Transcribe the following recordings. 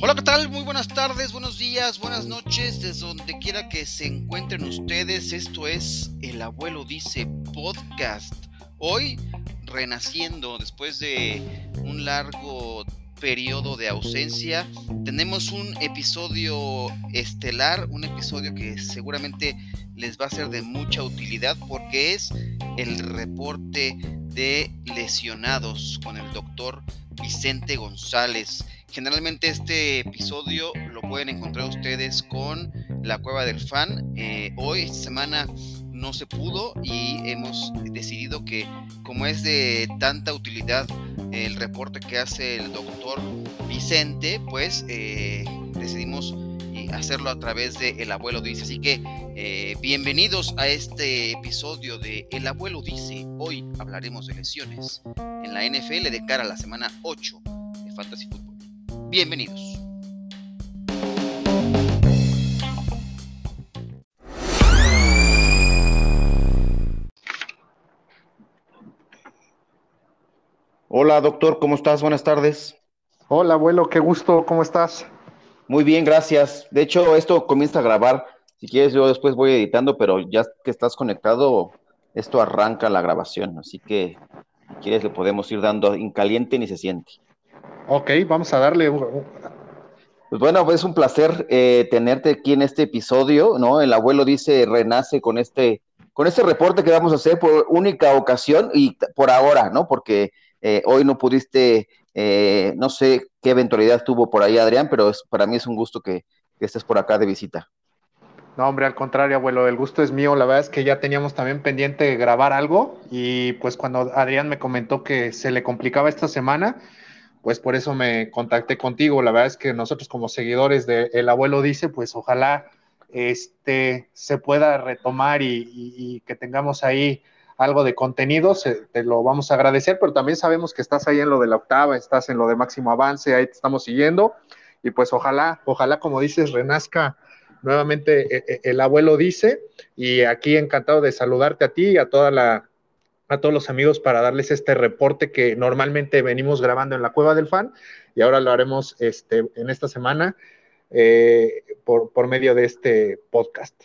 Hola, ¿qué tal? Muy buenas tardes, buenos días, buenas noches, desde donde quiera que se encuentren ustedes. Esto es El Abuelo Dice Podcast. Hoy, renaciendo después de un largo periodo de ausencia, tenemos un episodio estelar, un episodio que seguramente les va a ser de mucha utilidad porque es el reporte de lesionados con el doctor Vicente González. Generalmente este episodio lo pueden encontrar ustedes con la Cueva del Fan. Eh, hoy, esta semana, no se pudo y hemos decidido que como es de tanta utilidad el reporte que hace el doctor Vicente, pues eh, decidimos eh, hacerlo a través de El Abuelo Dice. Así que bienvenidos a este episodio de El Abuelo Dice. Hoy hablaremos de lesiones en la NFL de cara a la semana 8 de Fantasy Football. Bienvenidos. Hola, doctor, ¿cómo estás? Buenas tardes. Hola, abuelo, qué gusto, ¿cómo estás? Muy bien, gracias. De hecho, esto comienza a grabar. Si quieres, yo después voy editando, pero ya que estás conectado, esto arranca la grabación. Así que, si quieres, le podemos ir dando en caliente ni se siente. Ok, vamos a darle. Pues bueno, es un placer eh, tenerte aquí en este episodio, ¿no? El abuelo dice renace con este, con este reporte que vamos a hacer por única ocasión y por ahora, ¿no? Porque eh, hoy no pudiste, eh, no sé qué eventualidad tuvo por ahí Adrián, pero para mí es un gusto que, que estés por acá de visita. No, hombre, al contrario, abuelo, el gusto es mío. La verdad es que ya teníamos también pendiente grabar algo y pues cuando Adrián me comentó que se le complicaba esta semana, pues por eso me contacté contigo. La verdad es que nosotros como seguidores de El Abuelo Dice, pues ojalá este, se pueda retomar y, que tengamos ahí algo de contenido, te lo vamos a agradecer, pero también sabemos que estás ahí en lo de la octava, estás en lo de máximo avance, ahí te estamos siguiendo. Y pues ojalá, ojalá como dices, renazca nuevamente e, e, el abuelo dice. Y aquí encantado de saludarte a ti y a toda la a todos los amigos para darles este reporte que normalmente venimos grabando en la Cueva del Fan. Y ahora lo haremos este, en esta semana eh, por, medio de este podcast.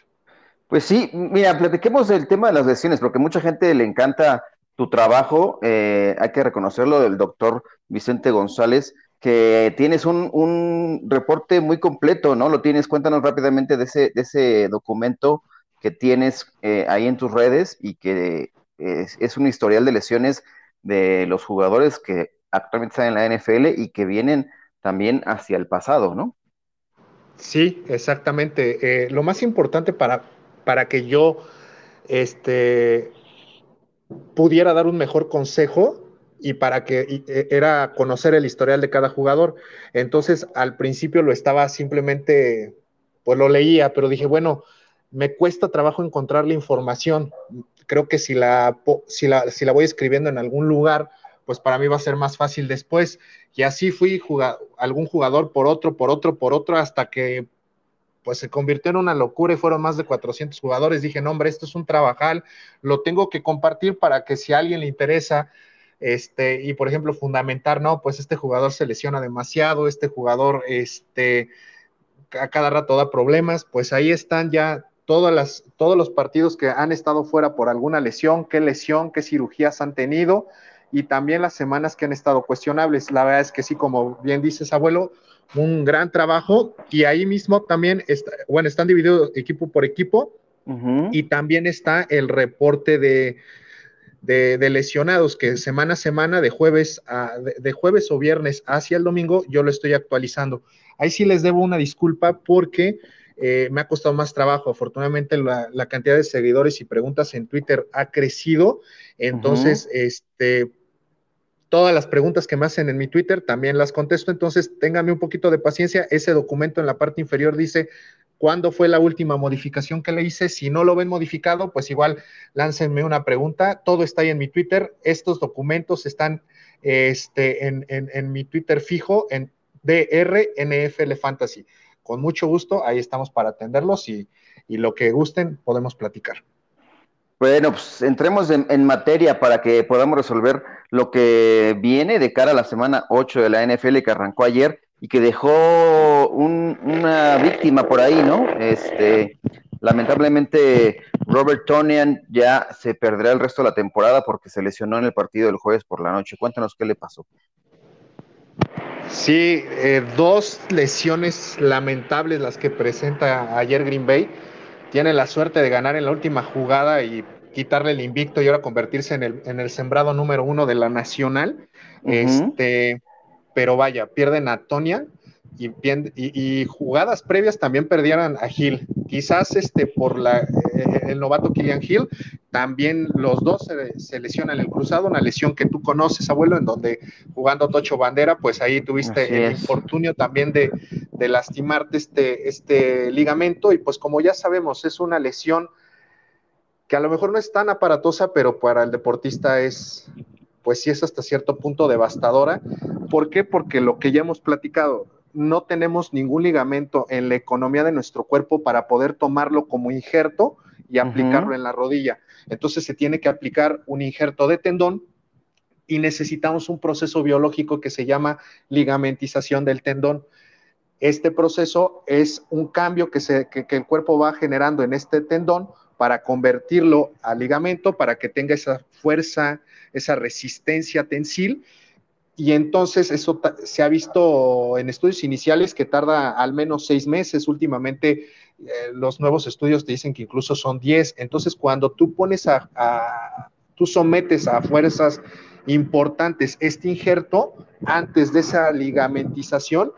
Pues sí, mira, platiquemos del tema de las lesiones, porque mucha gente le encanta tu trabajo, eh, hay que reconocerlo, del doctor Vicente González, que tienes un, reporte muy completo, ¿no? Lo tienes, cuéntanos rápidamente de ese, de ese documento que tienes eh, ahí en tus redes y que es, un historial de lesiones de los jugadores que actualmente están en la NFL y que vienen también hacia el pasado, ¿no? Sí, exactamente. Eh, lo más importante para, para que yo este, pudiera dar un mejor consejo y para que e, era conocer el historial de cada jugador. Entonces, al principio lo estaba simplemente, pues lo leía, pero dije, bueno, me cuesta trabajo encontrar la información creo que si la, si la, si la voy escribiendo en algún lugar, pues para mí va a ser más fácil después. Y así fui algún jugador por otro, por otro, por otro, hasta que pues se convirtió en una locura y fueron más de 400 jugadores. Dije, no, hombre, esto es un trabajal, lo tengo que compartir para que si a alguien le interesa, este, y por ejemplo, fundamentar, no, pues este jugador se lesiona demasiado, este jugador, este, a cada rato da problemas, pues ahí están ya las, todos los partidos que han estado fuera por alguna lesión, qué lesión, qué cirugías han tenido y también las semanas que han estado cuestionables. La verdad es que sí, como bien dices, abuelo, un gran trabajo y ahí mismo también, está, bueno, están divididos equipo por equipo y también está el reporte de, de, lesionados que semana a semana, de jueves, a, de, jueves o viernes hacia el domingo, yo lo estoy actualizando. Ahí sí les debo una disculpa porque eh, me ha costado más trabajo. Afortunadamente la, cantidad de seguidores y preguntas en Twitter ha crecido. Entonces, este, todas las preguntas que me hacen en mi Twitter también las contesto. Entonces, ténganme un poquito de paciencia. Ese documento en la parte inferior dice cuándo fue la última modificación que le hice. Si no lo ven modificado, pues igual láncenme una pregunta. Todo está ahí en mi Twitter. Estos documentos están este, en, en mi Twitter fijo en DRNFL Fantasy con mucho gusto, ahí estamos para atenderlos y, lo que gusten podemos platicar. Bueno, pues entremos en, materia para que podamos resolver lo que viene de cara a la semana 8 de la NFL que arrancó ayer y que dejó una víctima por ahí, ¿no? Este, lamentablemente Robert Tonian ya se perderá el resto de la temporada porque se lesionó en el partido del jueves por la noche. Cuéntanos qué le pasó. Sí, eh, dos lesiones lamentables las que presenta ayer Green Bay. Tiene la suerte de ganar en la última jugada y quitarle el invicto y ahora convertirse en el, en el sembrado número uno de la nacional. Este, pero vaya, pierden a Tonia y, y, jugadas previas también perdieron a Hill. Quizás este, por la, eh, el novato Killian Hill, también los dos se, lesionan el cruzado, una lesión que tú conoces, abuelo, en donde jugando Tocho Bandera, pues ahí tuviste el infortunio también de, de, lastimarte este, este ligamento y pues como ya sabemos, es una lesión que a lo mejor no es tan aparatosa, pero para el deportista es, pues sí es hasta cierto punto devastadora. ¿Por qué? Porque lo que ya hemos platicado, no tenemos ningún ligamento en la economía de nuestro cuerpo para poder tomarlo como injerto y aplicarlo en la rodilla. Entonces se tiene que aplicar un injerto de tendón y necesitamos un proceso biológico que se llama ligamentización del tendón. Este proceso es un cambio que, se, que el cuerpo va generando en este tendón para convertirlo a ligamento, para que tenga esa fuerza, esa resistencia tensil. Y entonces eso se ha visto en estudios iniciales que tarda al menos seis meses. Últimamente eh, los nuevos estudios te dicen que incluso son diez. Entonces cuando tú pones a, tú sometes a fuerzas importantes este injerto antes de esa ligamentización,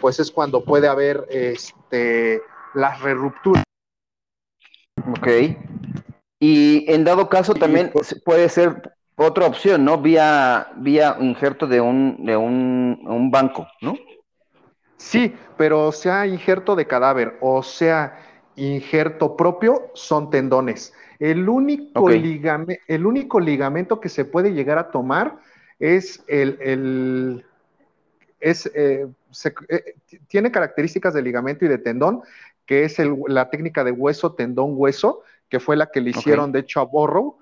pues es cuando puede haber este, las rerupturas. Ok. Y en dado caso también pues puede ser otra opción, ¿no? Vía, vía injerto de un, de un, banco, ¿no? Sí, pero sea injerto de cadáver o sea injerto propio, son tendones. El único, el único ligamento que se puede llegar a tomar es el, es, eh, eh, tiene características de ligamento y de tendón, que es la técnica de hueso, tendón, hueso, que fue la que le hicieron, de hecho, a Borrow.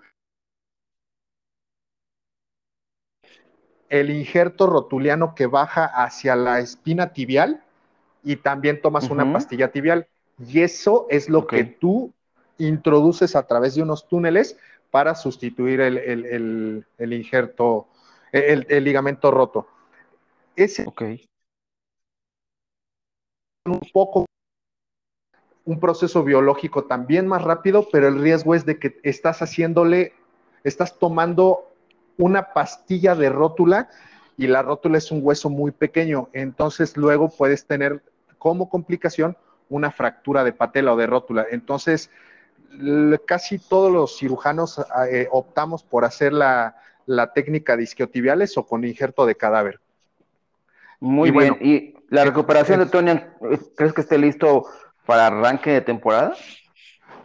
El injerto rotuliano que baja hacia la espina tibial y también tomas una pastilla tibial. Y eso es lo que tú introduces a través de unos túneles para sustituir el, injerto, el, ligamento roto. Ese un poco un proceso biológico también más rápido, pero el riesgo es de que estás haciéndole, estás tomando una pastilla de rótula y la rótula es un hueso muy pequeño, entonces luego puedes tener como complicación una fractura de patela o de rótula. Entonces, casi todos los cirujanos eh, optamos por hacer la, técnica de isquiotibiales o con injerto de cadáver. Muy bien. ¿Y la recuperación de Tony, crees que esté listo para arranque de temporada?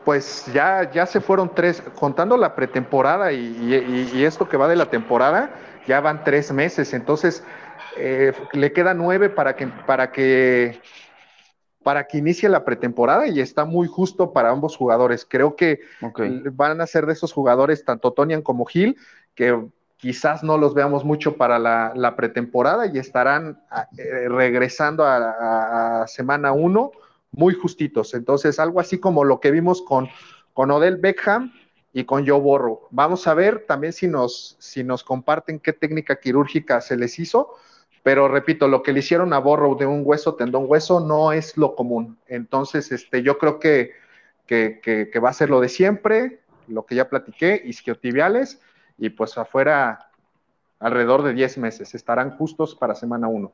Pues ya, ya se fueron tres, contando la pretemporada y, esto que va de la temporada, ya van tres meses, entonces eh, le queda nueve para que, para que para que inicie la pretemporada y está muy justo para ambos jugadores. Creo que van a ser de esos jugadores, tanto Tonian como Gil, que quizás no los veamos mucho para la, pretemporada y estarán eh, regresando a, a semana uno muy justitos. Entonces, algo así como lo que vimos con, con Odell Beckham y con Joe Borro. Vamos a ver también si nos, si nos comparten qué técnica quirúrgica se les hizo, pero repito, lo que le hicieron a Borro de un hueso, tendón hueso, no es lo común. Entonces, este, yo creo que, que, que, va a ser lo de siempre, lo que ya platiqué, isquiotibiales, y pues afuera alrededor de 10 meses, estarán justos para semana 1.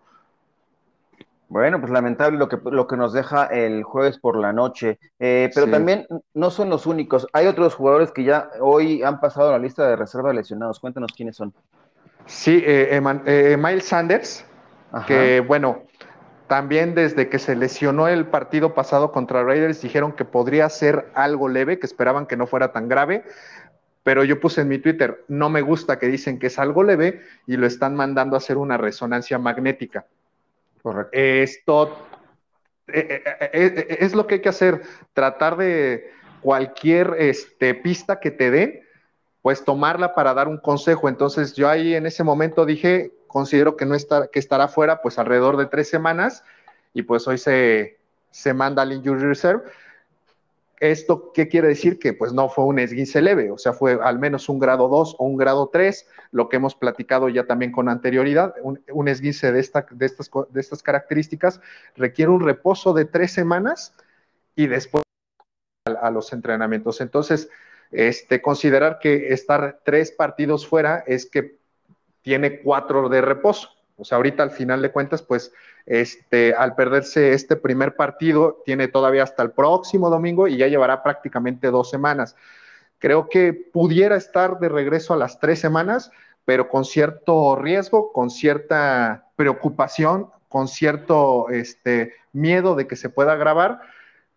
Bueno, pues lamentable lo que, lo que nos deja el jueves por la noche, eh, pero también no son los únicos. Hay otros jugadores que ya hoy han pasado a la lista de reserva lesionados. Cuéntanos quiénes son. Sí, eh, eh, Miles Sanders, que bueno, también desde que se lesionó el partido pasado contra Raiders dijeron que podría ser algo leve, que esperaban que no fuera tan grave, pero yo puse en mi Twitter, no me gusta que dicen que es algo leve y lo están mandando a hacer una resonancia magnética. Esto eh, eh, eh, es lo que hay que hacer, tratar de cualquier este, pista que te den, pues tomarla para dar un consejo. Entonces yo ahí en ese momento dije, considero que no está, que estará fuera pues alrededor de tres semanas y pues hoy se, se manda al injury reserve. ¿Esto qué quiere decir? Que pues no fue un esguince leve, o sea, fue al menos un grado 2 o un grado 3, lo que hemos platicado ya también con anterioridad. Un, esguince de, de, estas, de estas características requiere un reposo de tres semanas y después a, a los entrenamientos. Entonces, este, considerar que estar tres partidos fuera es que tiene cuatro de reposo. O sea, ahorita al final de cuentas, pues, este, al perderse este primer partido, tiene todavía hasta el próximo domingo y ya llevará prácticamente dos semanas. Creo que pudiera estar de regreso a las tres semanas, pero con cierto riesgo, con cierta preocupación, con cierto este, miedo de que se pueda agravar.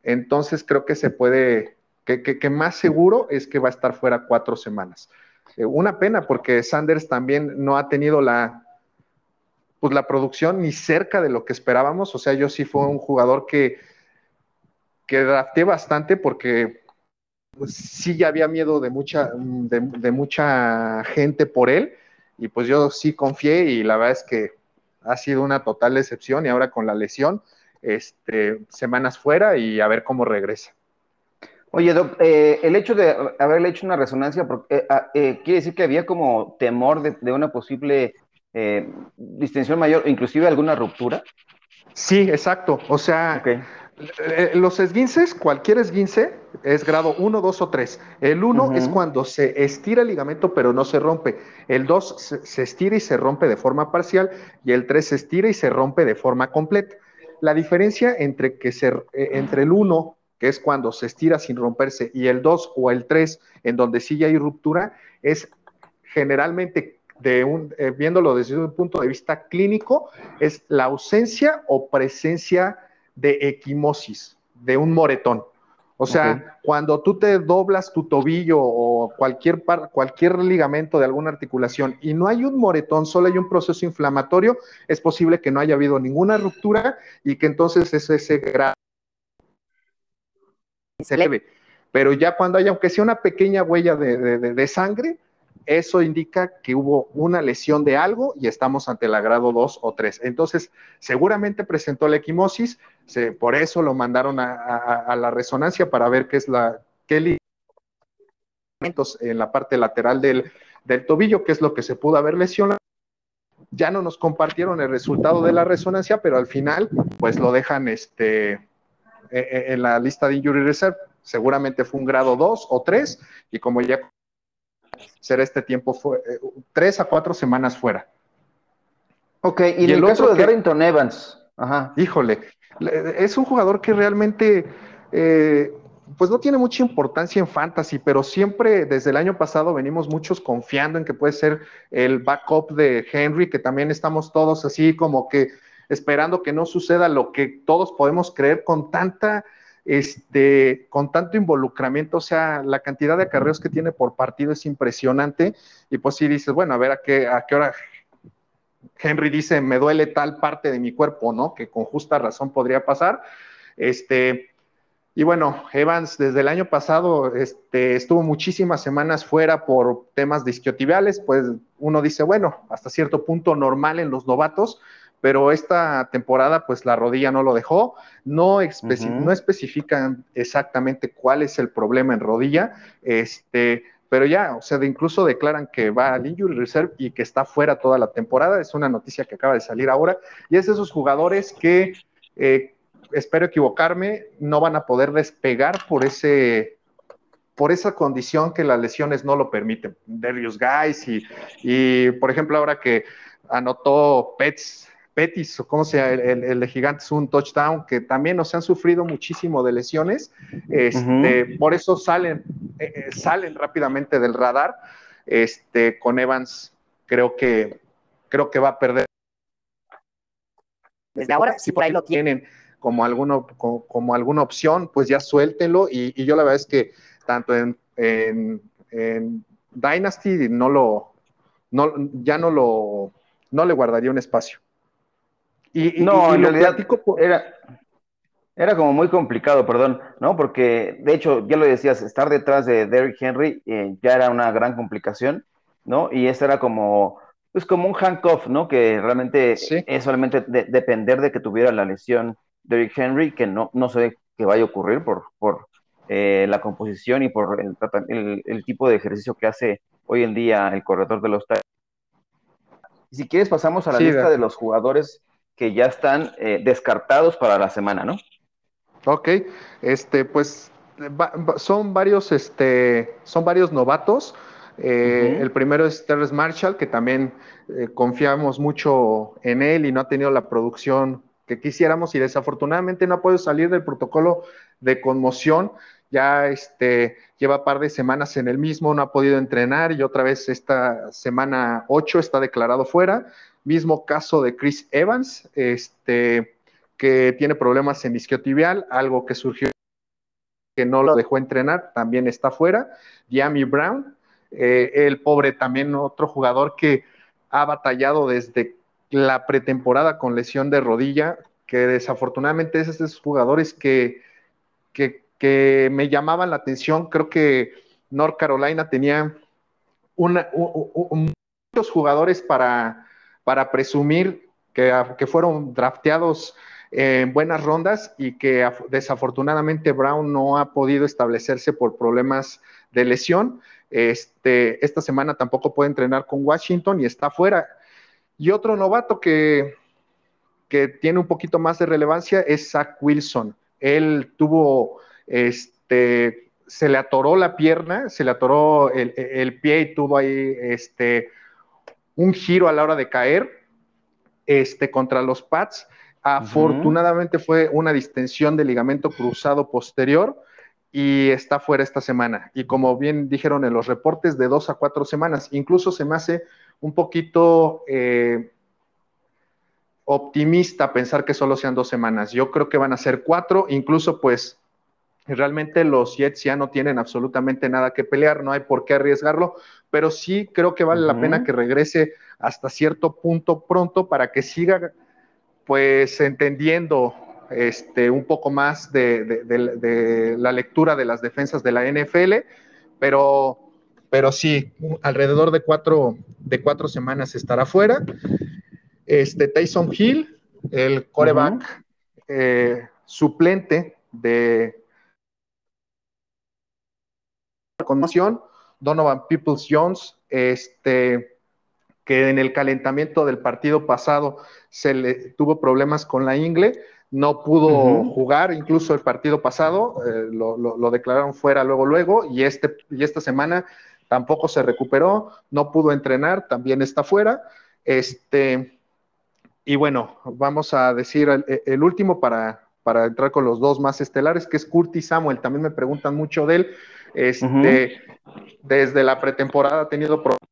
Entonces creo que se puede que, más seguro es que va a estar fuera cuatro semanas. Eh, una pena porque Sanders también no ha tenido la, pues la producción ni cerca de lo que esperábamos. O sea, yo sí fue un jugador que, que drafté bastante porque pues, sí ya había miedo de mucha, de, mucha gente por él. Y pues yo sí confié y la verdad es que ha sido una total decepción y ahora con la lesión, este, semanas fuera y a ver cómo regresa. Oye, Doc, eh, el hecho de haberle hecho una resonancia, eh, ah, eh, ¿quiere decir que había como temor de, una posible distensión mayor, inclusive alguna ruptura? Sí, exacto. O sea, los esguinces, cualquier esguince es grado 1, 2 o 3. El 1 es cuando se estira el ligamento pero no se rompe. El 2 se, estira y se rompe de forma parcial y el 3 se estira y se rompe de forma completa. La diferencia entre, que se, entre el 1 que es cuando se estira sin romperse, y el 2 o el 3, en donde sí hay ruptura, es generalmente, de un, eh, viéndolo desde un punto de vista clínico, es la ausencia o presencia de equimosis, de un moretón. O sea, cuando tú te doblas tu tobillo o cualquier, cualquier ligamento de alguna articulación y no hay un moretón, solo hay un proceso inflamatorio, es posible que no haya habido ninguna ruptura y que entonces es ese grado se leve. Pero ya cuando haya, aunque sea una pequeña huella de, sangre, eso indica que hubo una lesión de algo y estamos ante la grado 2 o 3. Entonces, seguramente presentó la equimosis, por eso lo mandaron a, la resonancia para ver qué es la, qué en la parte lateral del, del tobillo, qué es lo que se pudo haber lesionado. Ya no nos compartieron el resultado de la resonancia, pero al final, pues lo dejan este, eh, eh, en la lista de injury reserve. Seguramente fue un grado 2 o 3 y como ya será este tiempo fue 3 eh, a 4 semanas fuera. Ok, y, el, otro de Darrington Evans. Ajá. Híjole, es un jugador que realmente pues no tiene mucha importancia en fantasy, pero siempre desde el año pasado venimos muchos confiando en que puede ser el backup de Henry, que también estamos todos así como que esperando que no suceda lo que todos podemos creer con tanta, este, con tanto involucramiento, o sea, la cantidad de acarreos que tiene por partido es impresionante, y pues sí dices, bueno, a ver a qué, a qué hora Henry dice, me duele tal parte de mi cuerpo, ¿no? Que con justa razón podría pasar. Este, y bueno, Evans desde el año pasado este, estuvo muchísimas semanas fuera por temas de isquiotibiales, pues uno dice, bueno, hasta cierto punto normal en los novatos, pero esta temporada pues la rodilla no lo dejó, no, no especifican exactamente cuál es el problema en rodilla, este, pero ya, o sea, incluso declaran que va al injury reserve y que está fuera toda la temporada, es una noticia que acaba de salir ahora, y es de esos jugadores que, eh, espero equivocarme, no van a poder despegar por ese por esa condición que las lesiones no lo permiten. Darius Guys y, y, por ejemplo, ahora que anotó Pets Petis, o como sea, el, de Gigantes, un touchdown, que también nos han sufrido muchísimo de lesiones. Este, Por eso salen, eh, eh, salen rápidamente del radar. Este, con Evans, creo que, creo que va a perder. Desde ahora, si por ahí lo tienen como, alguno, como, alguna opción, pues ya suéltenlo. Y, yo la verdad es que tanto en, en, Dynasty no lo, no, ya no lo, no le guardaría un espacio. Y, no, en realidad era, Era como muy complicado, perdón, ¿no? Porque, de hecho, ya lo decías, estar detrás de Derrick Henry eh, ya era una gran complicación, ¿no? Y eso era como, pues como un handcuff, ¿no? Que realmente es solamente depender de que tuviera la lesión Derrick Henry, que no, no sé qué vaya a ocurrir por, por eh, la composición y por el, el, tipo de ejercicio que hace hoy en día el corredor de los Si quieres, pasamos a la lista de los jugadores que ya están eh, descartados para la semana, ¿no? Ok, este, pues son varios, este, son varios novatos. Eh, el primero es Terrence Marshall, que también eh, confiamos mucho en él y no ha tenido la producción que quisiéramos y desafortunadamente no ha podido salir del protocolo de conmoción. Ya este, lleva un par de semanas en el mismo, no ha podido entrenar y otra vez esta semana 8 está declarado fuera. Mismo caso de Chris Evans, este, que tiene problemas en isquiotibial, algo que surgió que no lo dejó entrenar, también está fuera. Yami Brown, eh, el pobre también otro jugador que ha batallado desde la pretemporada con lesión de rodilla, que desafortunadamente es de esos jugadores que, que, me llamaban la atención. Creo que North Carolina tenía una, muchos jugadores para, para presumir que, que fueron drafteados en buenas rondas y que desafortunadamente Brown no ha podido establecerse por problemas de lesión. Este, esta semana tampoco puede entrenar con Washington y está fuera. Y otro novato que, que tiene un poquito más de relevancia es Zach Wilson. Él tuvo, este, se le atoró la pierna, se le atoró el, el pie y tuvo ahí este, un giro a la hora de caer este, contra los Pats Afortunadamente fue una distensión del ligamento cruzado posterior y está fuera esta semana. Y como bien dijeron en los reportes, de dos a cuatro semanas. Incluso se me hace un poquito eh, optimista pensar que solo sean dos semanas. Yo creo que van a ser cuatro, incluso pues realmente los Jets ya no tienen absolutamente nada que pelear, no hay por qué arriesgarlo, pero sí creo que vale la pena que regrese hasta cierto punto pronto para que siga pues entendiendo este, un poco más de, la lectura de las defensas de la NFL, pero, pero sí, alrededor de cuatro, de cuatro semanas estará fuera. Este, Tyson Hill, el coreback eh, suplente de conmoción, Donovan Peoples Jones, este, que en el calentamiento del partido pasado se le tuvo problemas con la ingle, no pudo jugar, incluso el partido pasado eh, lo, declararon fuera luego, luego, y, este, y esta semana tampoco se recuperó, no pudo entrenar, también está fuera. Este, y bueno, vamos a decir el, último para, para, entrar con los dos más estelares, que es Curtis Samuel. También me preguntan mucho de él. Este, Desde la pretemporada ha tenido problemas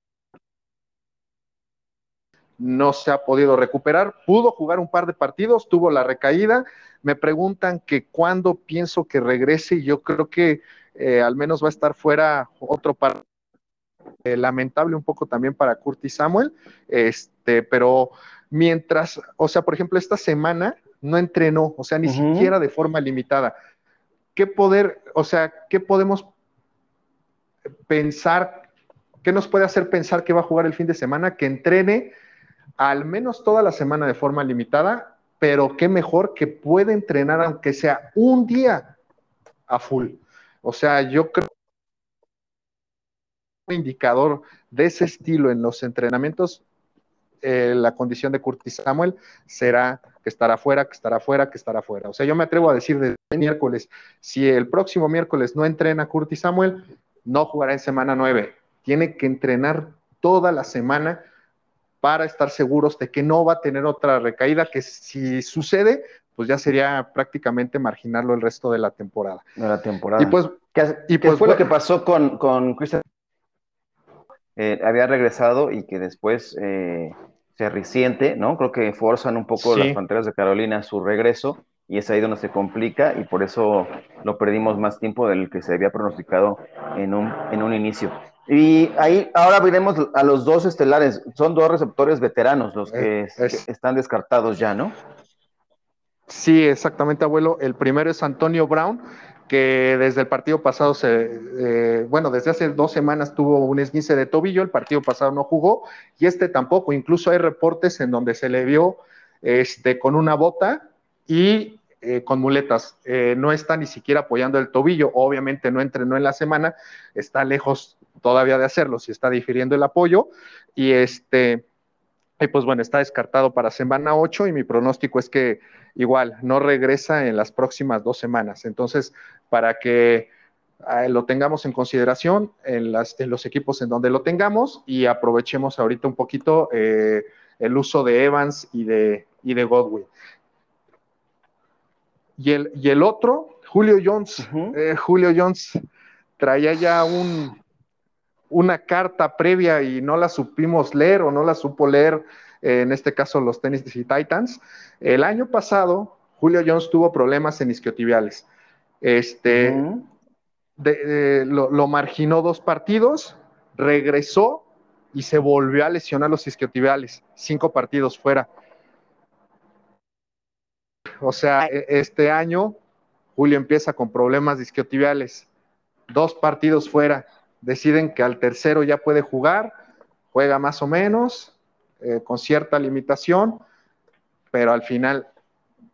no se ha podido recuperar. Pudo jugar un par de partidos, tuvo la recaída. Me preguntan que cuándo pienso que regrese yo creo que eh, al menos va a estar fuera otro par. Eh, lamentable un poco también para Curtis Samuel, este, pero mientras, o sea, por ejemplo, esta semana no entrenó, o sea, ni siquiera de forma limitada. ¿Qué poder, o sea, qué podemos pensar, qué nos puede hacer pensar que va a jugar el fin de semana? Que entrene, al menos toda la semana de forma limitada, pero qué mejor que puede entrenar aunque sea un día a full. O sea, yo creo un indicador de ese estilo en los entrenamientos, eh, la condición de Curtis Samuel será que estará fuera, que estará fuera, que estará fuera. O sea, yo me atrevo a decir desde miércoles, si el próximo miércoles no entrena Curtis Samuel, no jugará en semana nueve. Tiene que entrenar toda la semana para estar seguros de que no va a tener otra recaída, que si sucede, pues ya sería prácticamente marginarlo el resto de la temporada. De la temporada. Y pues, y pues fue lo que pasó con, con Christian. Eh, había regresado y que después eh, se resiente, ¿no? Creo que forzan un poco las fronteras de Carolina a su regreso y es ahí donde se complica y por eso lo perdimos más tiempo del que se había pronosticado en un, en un inicio. Y ahí ahora veremos a los dos estelares. Son dos receptores veteranos los que, están descartados ya, ¿no? Sí, exactamente, abuelo. El primero es Antonio Brown, que desde el partido pasado se, eh, bueno, desde hace dos semanas tuvo un esguince de tobillo, el partido pasado no jugó y este tampoco. Incluso hay reportes en donde se le vio este, con una bota y eh, con muletas. Eh, no está ni siquiera apoyando el tobillo. Obviamente no entrenó en la semana, está lejos todavía de hacerlo, si está difiriendo el apoyo y este y pues bueno, está descartado para semana 8 y mi pronóstico es que igual no regresa en las próximas dos semanas. Entonces, para que eh, lo tengamos en consideración en, las, en, los equipos en donde lo tengamos y aprovechemos ahorita un poquito eh, el uso de Evans y de, y de Godwin. Y el, y el otro, Julio Jones. eh, Julio Jones traía ya un, una carta previa y no la supimos leer o no la supo leer, eh, en este caso los Tennessee Titans. El año pasado, Julio Jones tuvo problemas en isquiotibiales. Este, uh -huh. de, de, lo, lo, marginó dos partidos, regresó y se volvió a lesionar los isquiotibiales, cinco partidos fuera. O sea, este año Julio empieza con problemas de isquiotibiales, dos partidos fuera, deciden que al tercero ya puede jugar, juega más o menos, eh, con cierta limitación, pero al final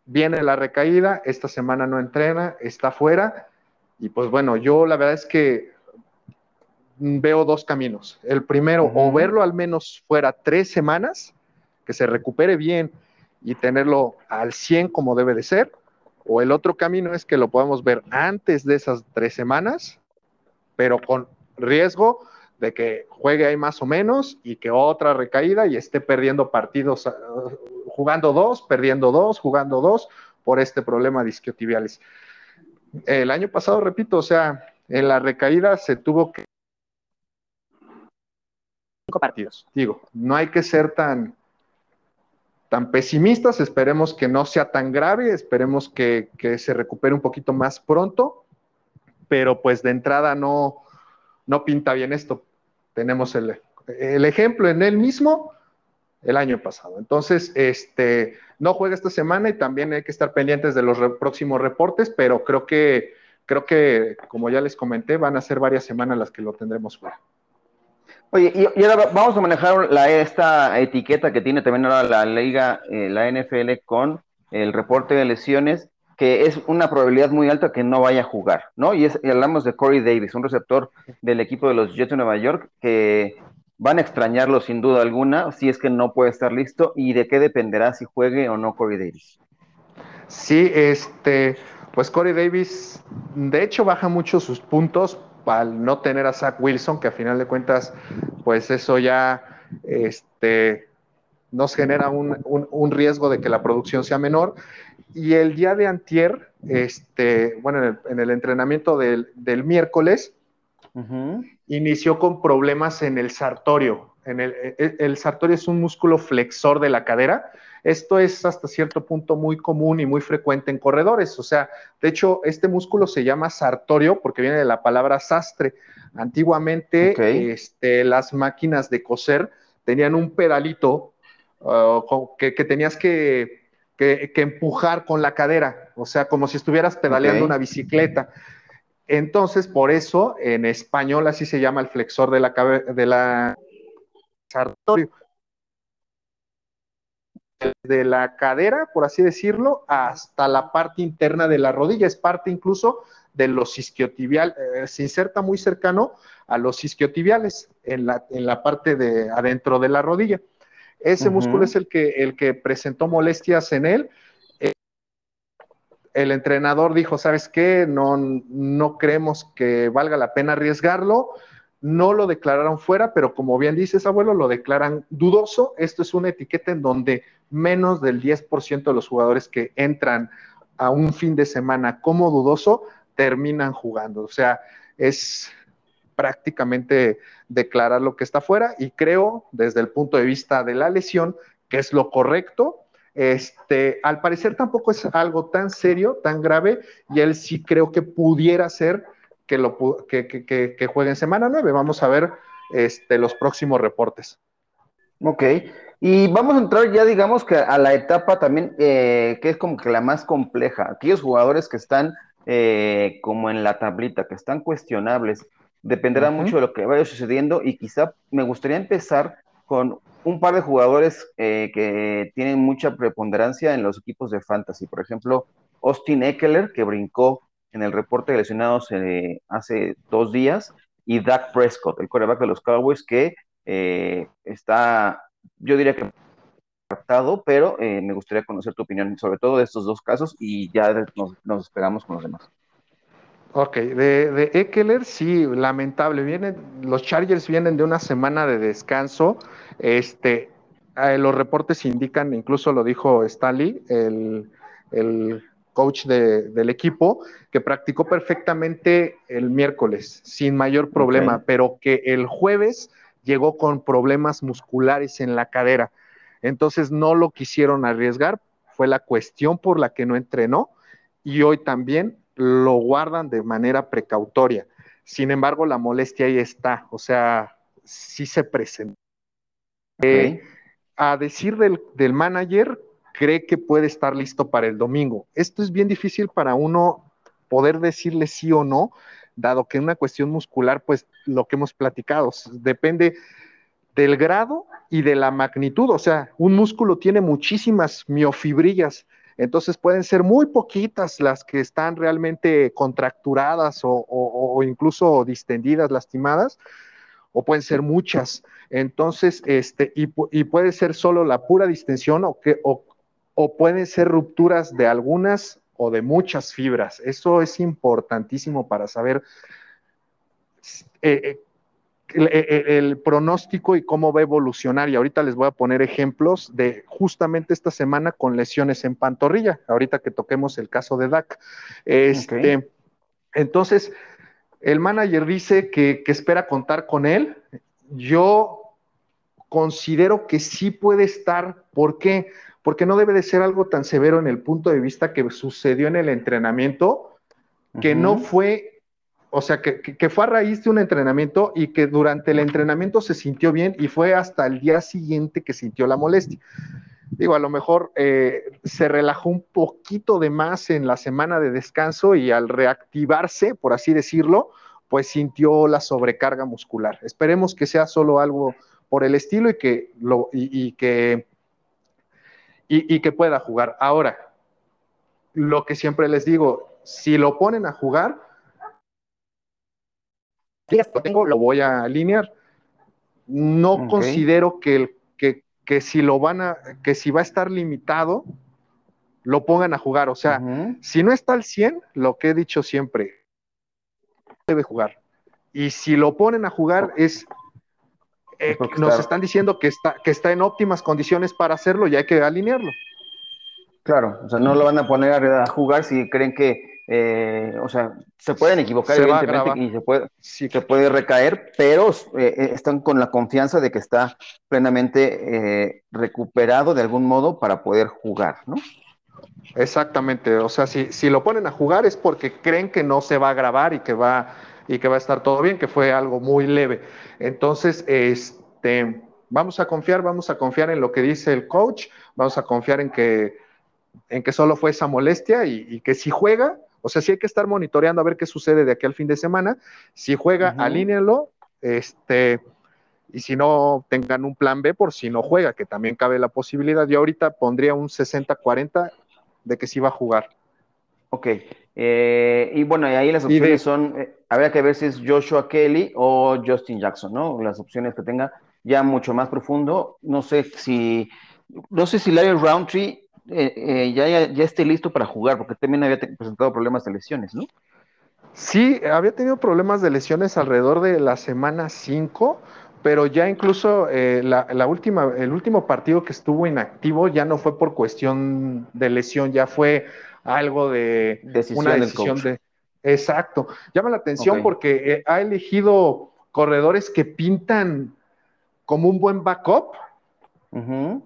viene la recaída, esta semana no entrena, está fuera, y pues bueno, yo la verdad es que veo dos caminos. El primero, uh -huh. o verlo al menos fuera tres semanas, que se recupere bien y tenerlo al 100 como debe de ser, o el otro camino es que lo podamos ver antes de esas tres semanas, pero con riesgo de que juegue ahí más o menos y que otra recaída y esté perdiendo partidos, uh, jugando dos, perdiendo dos, jugando dos por este problema de isquiotibiales. El año pasado, repito, o sea, en la recaída se tuvo que cinco partidos. Digo, no hay que ser tan tan pesimistas, esperemos que no sea tan grave, esperemos que, se recupere un poquito más pronto, pero pues de entrada no, no pinta bien esto. Tenemos el, el, ejemplo en él mismo el año pasado. Entonces, este, no juega esta semana y también hay que estar pendientes de los próximos reportes, pero creo que, creo que, como ya les comenté, van a ser varias semanas las que lo tendremos fuera. Oye, y, ahora vamos a manejar la, esta etiqueta que tiene también ahora la liga, eh, la NFL con el reporte de lesiones que es una probabilidad muy alta que no vaya a jugar, ¿no? Y, es, y hablamos de Corey Davis, un receptor del equipo de los Jets de Nueva York, que van a extrañarlo sin duda alguna, si es que no puede estar listo, y de qué dependerá si juegue o no Corey Davis. Sí, este, pues Corey Davis, de hecho, baja mucho sus puntos al no tener a Zach Wilson, que a final de cuentas, pues eso ya, este, nos genera un, un, un, riesgo de que la producción sea menor. Y el día de antier, este, bueno, en el, en el entrenamiento del, del miércoles, uh -huh. inició con problemas en el sartorio. En el, el, el, sartorio es un músculo flexor de la cadera. Esto es hasta cierto punto muy común y muy frecuente en corredores. O sea, de hecho, este músculo se llama sartorio porque viene de la palabra sastre. Antiguamente, okay. este, las máquinas de coser tenían un pedalito uh, que, que tenías que que, que, empujar con la cadera, o sea, como si estuvieras pedaleando okay. una bicicleta. Entonces, por eso en español así se llama el flexor de la de la de la cadera, por así decirlo, hasta la parte interna de la rodilla, es parte incluso de los isquiotibiales, eh, se inserta muy cercano a los isquiotibiales en la, en la parte de adentro de la rodilla. Ese uh -huh. músculo es el que, el que presentó molestias en él. Eh, el entrenador dijo, ¿sabes qué? No, no creemos que valga la pena arriesgarlo. No lo declararon fuera, pero como bien dices, abuelo, lo declaran dudoso. Esto es una etiqueta en donde menos del 10% de los jugadores que entran a un fin de semana como dudoso terminan jugando. O sea, es prácticamente declarar lo que está fuera y creo desde el punto de vista de la lesión que es lo correcto. Este, al parecer tampoco es algo tan serio, tan grave y él sí creo que pudiera ser que, lo, que, que, que, juegue en semana 9. Vamos a ver este, los próximos reportes. Ok. Y vamos a entrar ya, digamos, que a la etapa también, eh, que es como que la más compleja. Aquellos jugadores que están eh, como en la tablita, que están cuestionables, dependerá mucho de lo que vaya sucediendo y quizá me gustaría empezar con un par de jugadores eh, que tienen mucha preponderancia en los equipos de fantasy. Por ejemplo, Austin Eckler, que brincó en el reporte de lesionados hace dos días, y Dak Prescott, el coreback de los Cowboys, que está yo diría que apartado, pero eh, me gustaría conocer tu opinión sobre todo de estos dos casos y ya nos, nos despegamos con los demás. Ok, de, de Eckler, sí, lamentable. Vienen, los Chargers vienen de una semana de descanso. Este, eh, los reportes indican, incluso lo dijo Stanley, el, el coach del equipo, que practicó perfectamente el miércoles, sin mayor problema, pero que el jueves llegó con problemas musculares en la cadera. Entonces no lo quisieron arriesgar, fue la cuestión por la que no entrenó y hoy también lo guardan de manera precautoria. Sin embargo, la molestia ahí está, o sea, sí se presenta. Eh, a decir del, del manager, cree que puede estar listo para el domingo. Esto es bien difícil para uno poder decirle sí o no, dado que una cuestión muscular, pues lo que hemos platicado, depende del grado y de la magnitud, o sea, un músculo tiene muchísimas miofibrillas, entonces pueden ser muy poquitas las que están realmente contracturadas o, incluso distendidas, lastimadas, o pueden ser muchas. Entonces, este, y, puede ser solo la pura distensión o, que, o, o pueden ser rupturas de algunas o de muchas fibras. Eso es importantísimo para saber eh, eh, el, pronóstico y cómo va a evolucionar. Y ahorita les voy a poner ejemplos de justamente esta semana con lesiones en pantorrilla, ahorita que toquemos el caso de Dak. Este, Entonces, el manager dice que, que espera contar con él. Yo considero que sí puede estar. ¿Por qué? porque no debe de ser algo tan severo en el punto de vista que sucedió en el entrenamiento, que no fue, o sea, que, fue a raíz de un entrenamiento y que durante el entrenamiento se sintió bien y fue hasta el día siguiente que sintió la molestia. Digo, a lo mejor eh, se relajó un poquito de más en la semana de descanso y al reactivarse, por así decirlo, pues sintió la sobrecarga muscular. Esperemos que sea solo algo por el estilo y que, lo, y que y, que pueda jugar. Ahora, lo que siempre les digo, si lo ponen a jugar, lo tengo, lo voy a alinear. No considero que, que, que, si lo van a, que si va a estar limitado, lo pongan a jugar. O sea, si no está al 100, lo que he dicho siempre, debe jugar. Y si lo ponen a jugar es eh, nos están diciendo que está, que está en óptimas condiciones para hacerlo y hay que alinearlo. Claro, o sea, no lo van a poner a, jugar si creen que, eh, o sea, se pueden equivocar evidentemente y se puede, sí. se puede recaer, pero eh, están con la confianza de que está plenamente recuperado de algún modo para poder jugar, ¿no? Exactamente, o sea, si, si lo ponen a jugar es porque creen que no se va a grabar y que va y que va a estar todo bien, que fue algo muy leve. Entonces, este, vamos a confiar, vamos a confiar en lo que dice el coach, vamos a confiar en que, en que solo fue esa molestia y, que si juega, o sea, si hay que estar monitoreando a ver qué sucede de aquí al fin de semana, si juega, uh este, y si no, tengan un plan B por si no juega, que también cabe la posibilidad. Yo ahorita pondría un 60-40 de que sí va a jugar. Ok, eh, y bueno, y ahí las opciones son, eh, habría que ver si es Joshua Kelly o Justin Jackson, ¿no? Las opciones que tenga ya mucho más profundo. No sé si, no sé si Larry Roundtree eh, ya, ya, esté listo para jugar, porque también había presentado problemas de lesiones, ¿no? Sí, había tenido problemas de lesiones alrededor de la semana 5, pero ya incluso la, la, última, el último partido que estuvo inactivo ya no fue por cuestión de lesión, ya fue algo de una decisión de... Exacto. Llama la atención porque eh, ha elegido corredores que pintan como un buen backup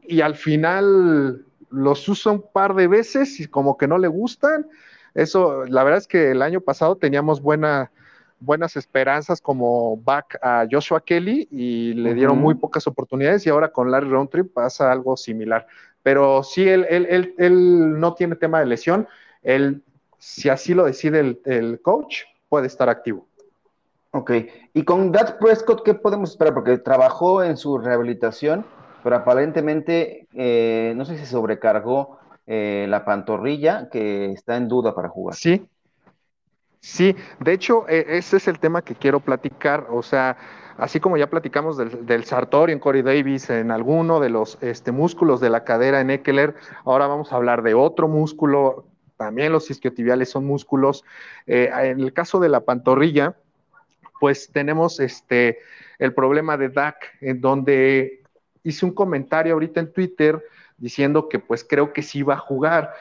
y al final los usa un par de veces y como que no le gustan. Eso, la verdad es que el año pasado teníamos buena, buenas esperanzas como back a Joshua Kelly y le dieron muy pocas oportunidades y ahora con Larry Roundtree pasa algo similar. Pero sí, él, él, él, no tiene tema de lesión, él, si así lo decide el, el coach, puede estar activo. Ok, y con Dak Prescott, ¿qué podemos esperar? Porque trabajó en su rehabilitación, pero aparentemente, eh, no sé si sobrecargó eh, la pantorrilla, que está en duda para jugar. Sí, sí, de hecho, e, ese es el tema que quiero platicar, o sea, así como ya platicamos del, del sartorio en Corey Davis, en alguno de los este, músculos de la cadera en Eckler, ahora vamos a hablar de otro músculo, también los isquiotibiales son músculos. Eh, en el caso de la pantorrilla, pues tenemos este, el problema de DAC, en donde hice un comentario ahorita en Twitter diciendo que pues creo que sí va a jugar.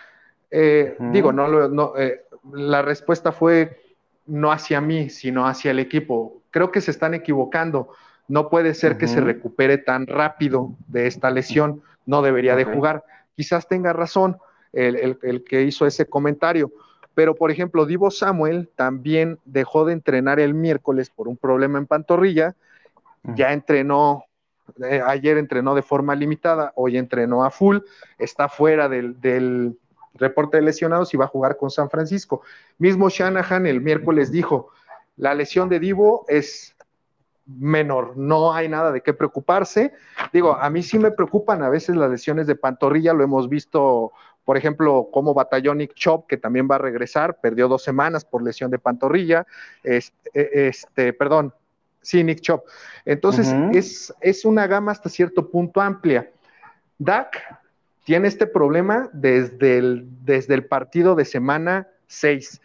Eh, digo, no, no eh, la respuesta fue no hacia mí, sino hacia el equipo. Creo que se están equivocando. No puede ser que se recupere tan rápido de esta lesión. No debería de jugar. Quizás tenga razón el, el que hizo ese comentario pero, por ejemplo, Divo Samuel también dejó de entrenar el miércoles por un problema en pantorrilla. Ya entrenó, eh, ayer entrenó de forma limitada, hoy entrenó a full, está fuera del, reporte de lesionados y va a jugar con San Francisco. Mismo Shanahan el miércoles dijo, la lesión de Divo es menor, no hay nada de qué preocuparse. Digo, a mí sí me preocupan a veces las lesiones de pantorrilla, lo hemos visto por ejemplo, como batalló Nick Chop, que también va a regresar, perdió dos semanas por lesión de pantorrilla, este, e, este perdón, sí, Nick Chop. Entonces, es, es una gama hasta cierto punto amplia. Dak tiene este problema desde el, desde el partido de semana 6.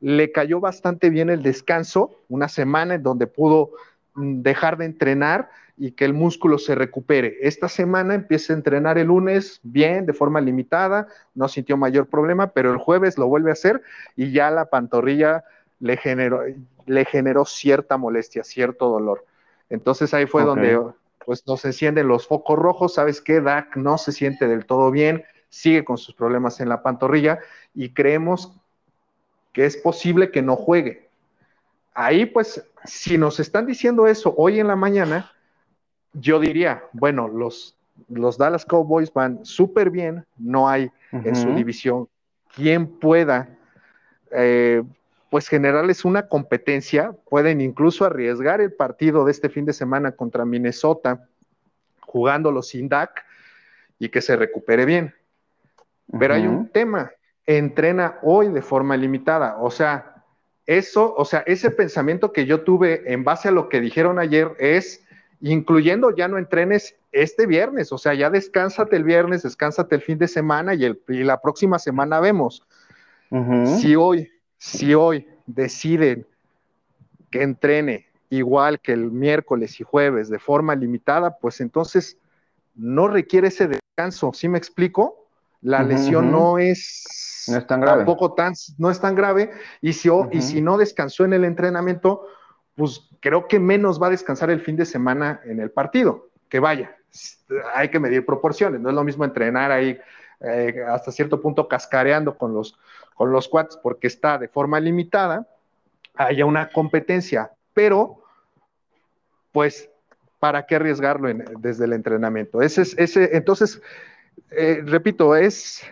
Le cayó bastante bien el descanso, una semana en donde pudo mm, dejar de entrenar y que el músculo se recupere. Esta semana empieza a entrenar el lunes bien, de forma limitada, no sintió mayor problema, pero el jueves lo vuelve a hacer y ya la pantorrilla le generó, le generó cierta molestia, cierto dolor. Entonces ahí fue donde pues nos encienden los focos rojos, ¿sabes qué? Dak no se siente del todo bien, sigue con sus problemas en la pantorrilla y creemos que es posible que no juegue. Ahí pues, si nos están diciendo eso hoy en la mañana, yo diría, bueno, los, los Dallas Cowboys van súper bien, no hay en su división quien pueda eh, pues generarles una competencia, pueden incluso arriesgar el partido de este fin de semana contra Minnesota jugándolo sin DAC y que se recupere bien. Pero hay un tema, entrena hoy de forma limitada, o sea, eso, o sea, ese pensamiento que yo tuve en base a lo que dijeron ayer es incluyendo ya no entrenes este viernes, o sea, ya descánsate el viernes, descánsate el fin de semana y, el, la próxima semana vemos. Si hoy, si hoy deciden que entrene igual que el miércoles y jueves de forma limitada, pues entonces no requiere ese descanso, ¿sí me explico? La lesión no es, no es tan grave. tampoco tan, no es tan grave, y si, y si no descansó en el entrenamiento, pues creo que menos va a descansar el fin de semana en el partido. Que vaya, hay que medir proporciones, no es lo mismo entrenar ahí eh, hasta cierto punto cascareando con los, con los quads porque está de forma limitada, haya una competencia, pero pues, ¿para qué arriesgarlo desde el entrenamiento? Ese es, ese, entonces, eh, repito, es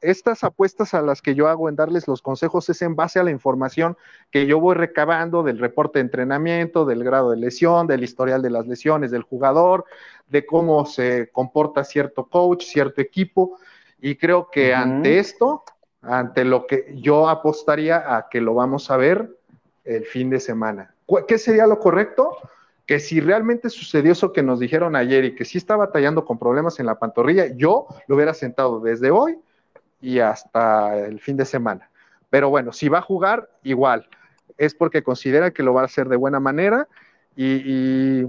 estas apuestas a las que yo hago en darles los consejos es en base a la información que yo voy recabando del reporte de entrenamiento, del grado de lesión, del historial de las lesiones del jugador, de cómo se comporta cierto coach, cierto equipo. Y creo que ante esto, ante lo que yo apostaría a que lo vamos a ver el fin de semana. ¿Qué sería lo correcto? Que si realmente sucedió eso que nos dijeron ayer y que sí está batallando con problemas en la pantorrilla, yo lo hubiera sentado desde hoy y hasta el fin de semana. Pero bueno, si va a jugar, igual. Es porque considera que lo va a hacer de buena manera y,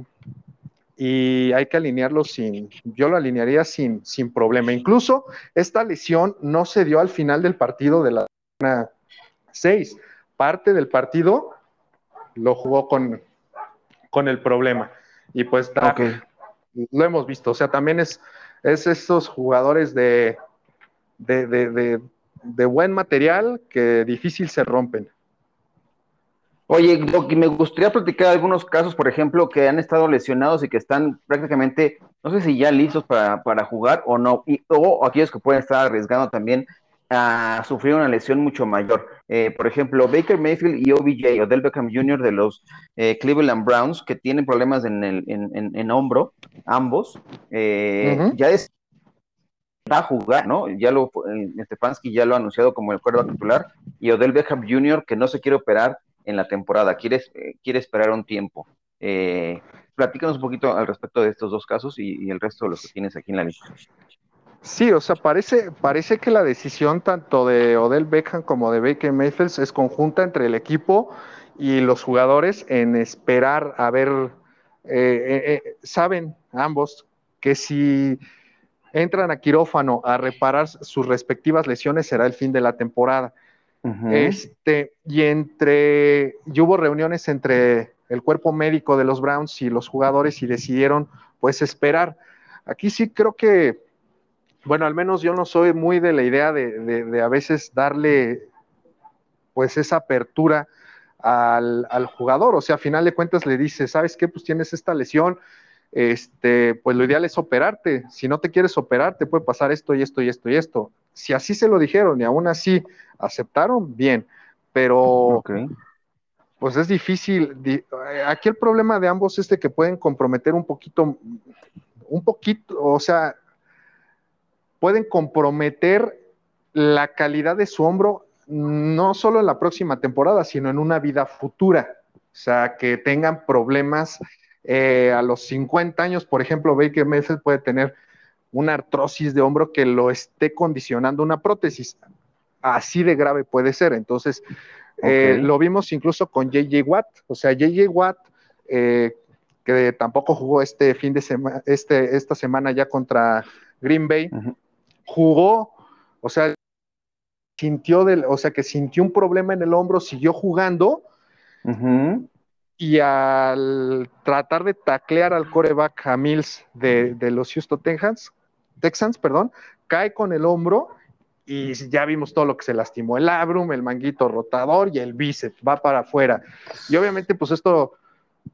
y, hay que alinearlo sin, yo lo alinearía sin, sin problema. Incluso esta lesión no se dio al final del partido de la semana 6. Parte del partido lo jugó con, con el problema. Y pues lo hemos visto. O sea, también es, es estos jugadores de de, buen material que difícil se rompen. Oye, me gustaría platicar algunos casos, por ejemplo, que han estado lesionados y que están prácticamente, no sé si ya listos para, jugar o no, o aquellos que pueden estar arriesgando también a sufrir una lesión mucho mayor. Eh, por ejemplo, Baker Mayfield y OBJ, Odell Beckham Jr. de los eh, Cleveland Browns, que tienen problemas en el en, hombro, ambos, eh, ya es va a jugar, ¿no? Ya lo, Stefanski ya lo ha anunciado como el cuervo titular, y Odell Beckham Jr., que no se quiere operar en la temporada, quiere, quiere esperar un tiempo. platícanos un poquito al respecto de estos dos casos y, y el resto de los que tienes aquí en la lista. Sí, o sea, parece, parece que la decisión tanto de Odell Beckham como de Baker Mayfield es conjunta entre el equipo y los jugadores en esperar a ver, eh, eh, eh, saben ambos que si entran a quirófano a reparar sus respectivas lesiones será el fin de la temporada. Este, y entre, y hubo reuniones entre el cuerpo médico de los Browns y los jugadores y decidieron pues esperar. Aquí sí creo que bueno, al menos yo no soy muy de la idea de, a veces darle pues esa apertura al, jugador, o sea, a final de cuentas le dice, ¿sabes qué? Pues tienes esta lesión, este, pues lo ideal es operarte, si no te quieres operar, te puede pasar esto y esto y esto y esto. Si así se lo dijeron y aún así aceptaron, bien, pero pues es difícil. Aquí el problema de ambos es de que pueden comprometer un poquito, un poquito, o sea, pueden comprometer la calidad de su hombro no solo en la próxima temporada, sino en una vida futura. O sea, que tengan problemas eh, a los 50 años, por ejemplo, Baker Mayfield puede tener una artrosis de hombro que lo esté condicionando una prótesis. Así de grave puede ser. Entonces, eh, lo vimos incluso con JJ Watt. O sea, JJ Watt, eh, que tampoco jugó este fin de semana, este, esta semana ya contra Green Bay, jugó, o sea, sintió del, o sea, que sintió un problema en el hombro, siguió jugando. Y al tratar de taclear al coreback a Mills de, los Houston Texans, Texans, perdón, cae con el hombro y ya vimos todo lo que se lastimó, el labrum, el manguito rotador y el bíceps, va para afuera. Y obviamente, pues esto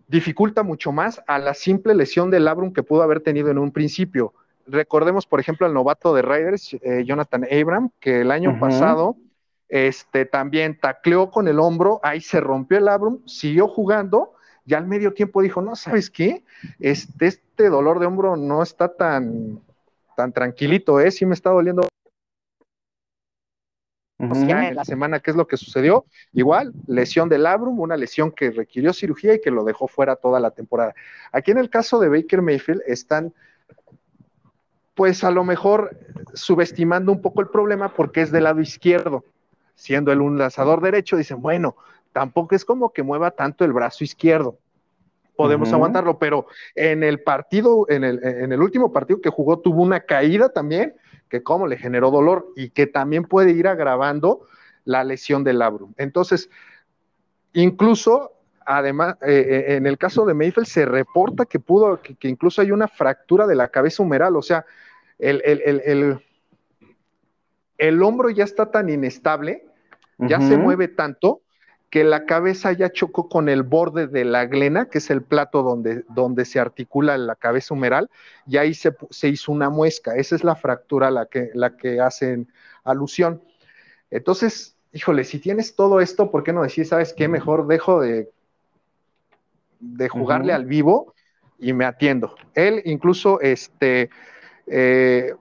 dificulta mucho más a la simple lesión del labrum que pudo haber tenido en un principio recordemos, por ejemplo, al novato de Raiders, eh, Jonathan Abram, que el año pasado este, también tacleó con el hombro, ahí se rompió el labrum, siguió jugando, y al medio tiempo dijo, no, ¿sabes qué? Este, este dolor de hombro no está tan, tan tranquilito, ¿eh? Sí me está doliendo. en la semana, ¿qué es lo que sucedió? Igual, lesión del labrum, una lesión que requirió cirugía y que lo dejó fuera toda la temporada. Aquí en el caso de Baker Mayfield están pues a lo mejor subestimando un poco el problema porque es del lado izquierdo, siendo él un lanzador derecho, dicen, bueno, tampoco es como que mueva tanto el brazo izquierdo. Podemos aguantarlo, pero en el partido, en el, en el último partido que jugó, tuvo una caída también, que como le generó dolor y que también puede ir agravando la lesión del labrum. Entonces, incluso además, eh, eh, en el caso de Mayfield se reporta que pudo, que, incluso hay una fractura de la cabeza humeral, o sea, el, el, hombro ya está tan inestable, ya se mueve tanto, que la cabeza ya chocó con el borde de la glena, que es el plato donde, donde se articula la cabeza humeral, y ahí se, se, hizo una muesca. Esa es la fractura a la que, la que hacen alusión. Entonces, híjole, si tienes todo esto, ¿por qué no decir, sabes qué? Mejor dejo de de jugarle al vivo y me atiendo. Él incluso este, eh,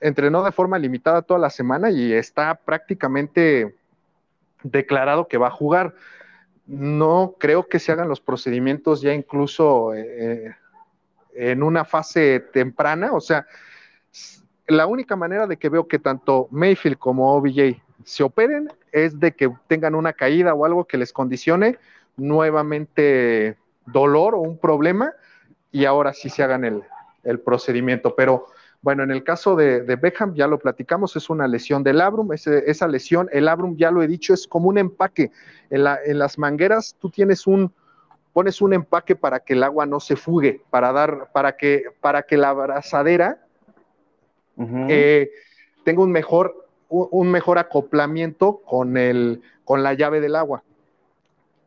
entrenó de forma limitada toda la semana y está prácticamente declarado que va a jugar. No creo que se hagan los procedimientos ya incluso eh, en una fase temprana. O sea, la única manera de que veo que tanto Mayfield como OBJ se operen es de que tengan una caída o algo que les condicione nuevamente dolor o un problema y ahora sí se hagan el, procedimiento. Pero bueno, en el caso de, Beckham, ya lo platicamos, es una lesión del labrum. esa lesión, el labrum, ya lo he dicho, es como un empaque. En, las mangueras tú tienes un, pones un empaque para que el agua no se fugue, para dar, para que, para que la abrazadera eh, tenga un mejor, un mejor acoplamiento con, el, con la llave del agua.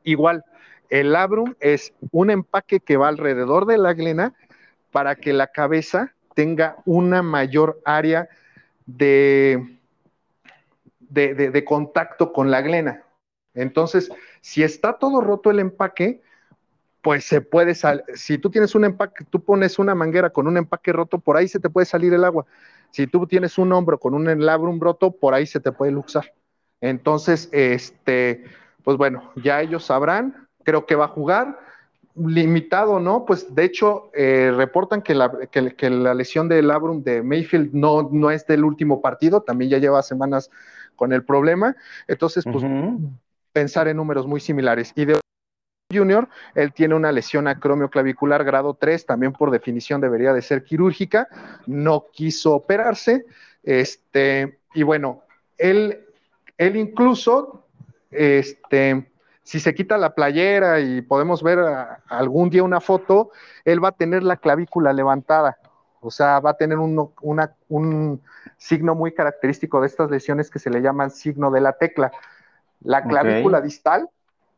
Igual, El labrum es un empaque que va alrededor de la glena para que la cabeza tenga una mayor área de, de, contacto con la glena. Entonces, si está todo roto el empaque, pues se puede salir. Si tú tienes un empaque, tú pones una manguera con un empaque roto, por ahí se te puede salir el agua. Si tú tienes un hombro con un labrum roto, por ahí se te puede luxar. Entonces, este, pues bueno, ya ellos sabrán, creo que va a jugar limitado, ¿no? Pues de hecho, eh, reportan que la, que, la, lesión del labrum de Mayfield no, no es del último partido, también ya lleva semanas con el problema. Entonces, pues pensar en números muy similares. Y de Junior, él tiene una lesión acromioclavicular grado 3, también por definición debería de ser quirúrgica, no quiso operarse, este, y bueno, él, él incluso, este, si se quita la playera y podemos ver algún día una foto, él va a tener la clavícula levantada, o sea, va a tener un, un signo muy característico de estas lesiones que se le llaman signo de la tecla. La clavícula distal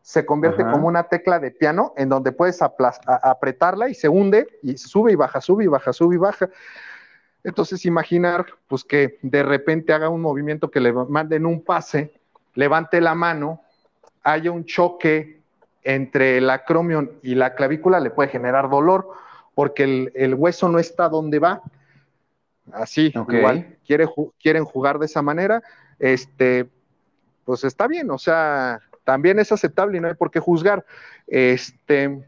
se convierte como una tecla de piano en donde puedes apretarla y se hunde y sube y baja, sube y baja, sube y baja. Entonces imaginar pues que de repente haga un movimiento que le manden un pase, levante la mano, haya un choque entre el acromion y la clavícula, le puede generar dolor porque el, hueso no está donde va. Así, igual, quiere, quieren jugar de esa manera. Este, pues está bien, o sea, también es aceptable y no hay por qué juzgar. Este,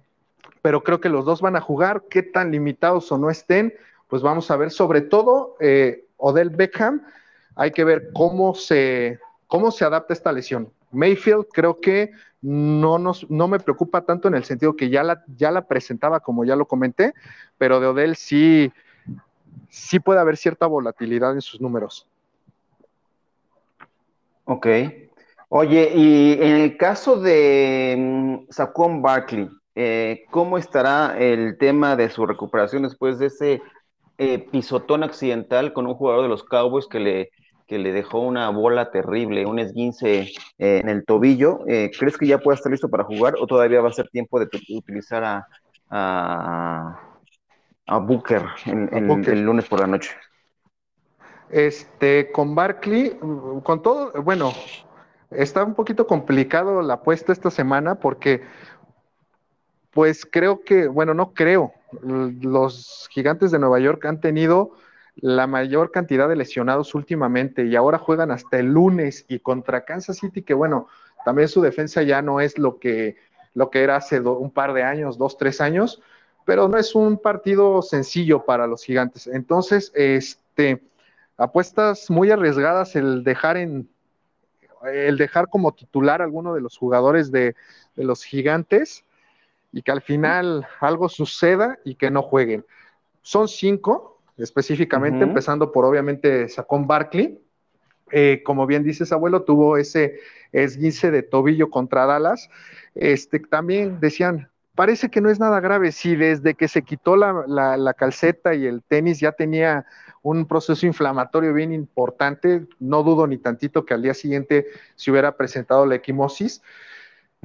pero creo que los dos van a jugar, qué tan limitados o no estén, pues vamos a ver, sobre todo eh, Odell Beckham, hay que ver cómo se, cómo se adapta esta lesión. Mayfield creo que no, nos, no me preocupa tanto en el sentido que ya la, ya la presentaba como ya lo comenté, pero de Odell sí, sí puede haber cierta volatilidad en sus números. Ok. Oye, y en el caso de mm, Saquon Barkley, eh, ¿cómo estará el tema de su recuperación después de ese eh, pisotón accidental con un jugador de los Cowboys que le, que le dejó una bola terrible, un esguince eh, en el tobillo? ¿Crees que ya puede estar listo para jugar o todavía va a ser tiempo de utilizar a, a, Booker, el lunes por la noche? Este, con Barkley, con todo, bueno, está un poquito complicado la apuesta esta semana porque, pues creo que, bueno, no creo, los gigantes de Nueva York han tenido la mayor cantidad de lesionados últimamente y ahora juegan hasta el lunes y contra Kansas City, que bueno, también su defensa ya no es lo que, lo que era hace un par de años, dos, tres años, pero no es un partido sencillo para los gigantes. Entonces, este, apuestas muy arriesgadas el dejar en, el dejar como titular a alguno de los jugadores de, los gigantes y que al final algo suceda y que no jueguen. Son cinco, específicamente, empezando por obviamente Sacón Barkley. Eh, como bien dices, abuelo, tuvo ese esguince de tobillo contra Dallas. Este, también decían, parece que no es nada grave. Si desde que se quitó la calceta y el tenis ya tenía un proceso inflamatorio bien importante. No dudo ni tantito que al día siguiente se hubiera presentado la equimosis.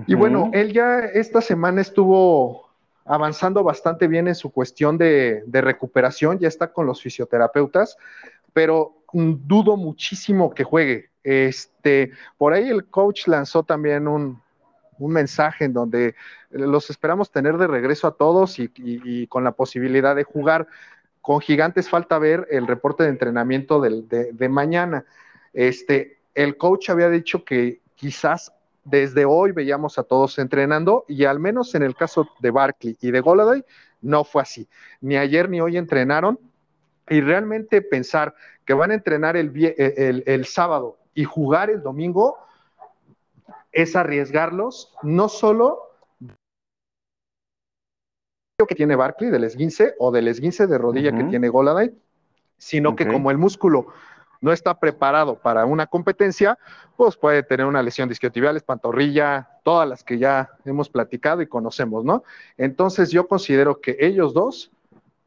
Y bueno, él ya esta semana estuvo avanzando bastante bien en su cuestión de, recuperación, ya está con los fisioterapeutas, pero dudo muchísimo que juegue. Este, por ahí el coach lanzó también un, mensaje en donde los esperamos tener de regreso a todos y, con la posibilidad de jugar. Con Gigantes falta ver el reporte de entrenamiento de, mañana. Este, el coach había dicho que quizás desde hoy veíamos a todos entrenando y al menos en el caso de Barkley y de Goladay no fue así. Ni ayer ni hoy entrenaron y realmente pensar que van a entrenar el, el, el sábado y jugar el domingo es arriesgarlos no solo que tiene Barkley del esguince o del esguince de rodilla que tiene Goladay, sino que como el músculo no está preparado para una competencia, pues puede tener una lesión disquiotibiales, pantorrilla, todas las que ya hemos platicado y conocemos, ¿no? Entonces yo considero que ellos dos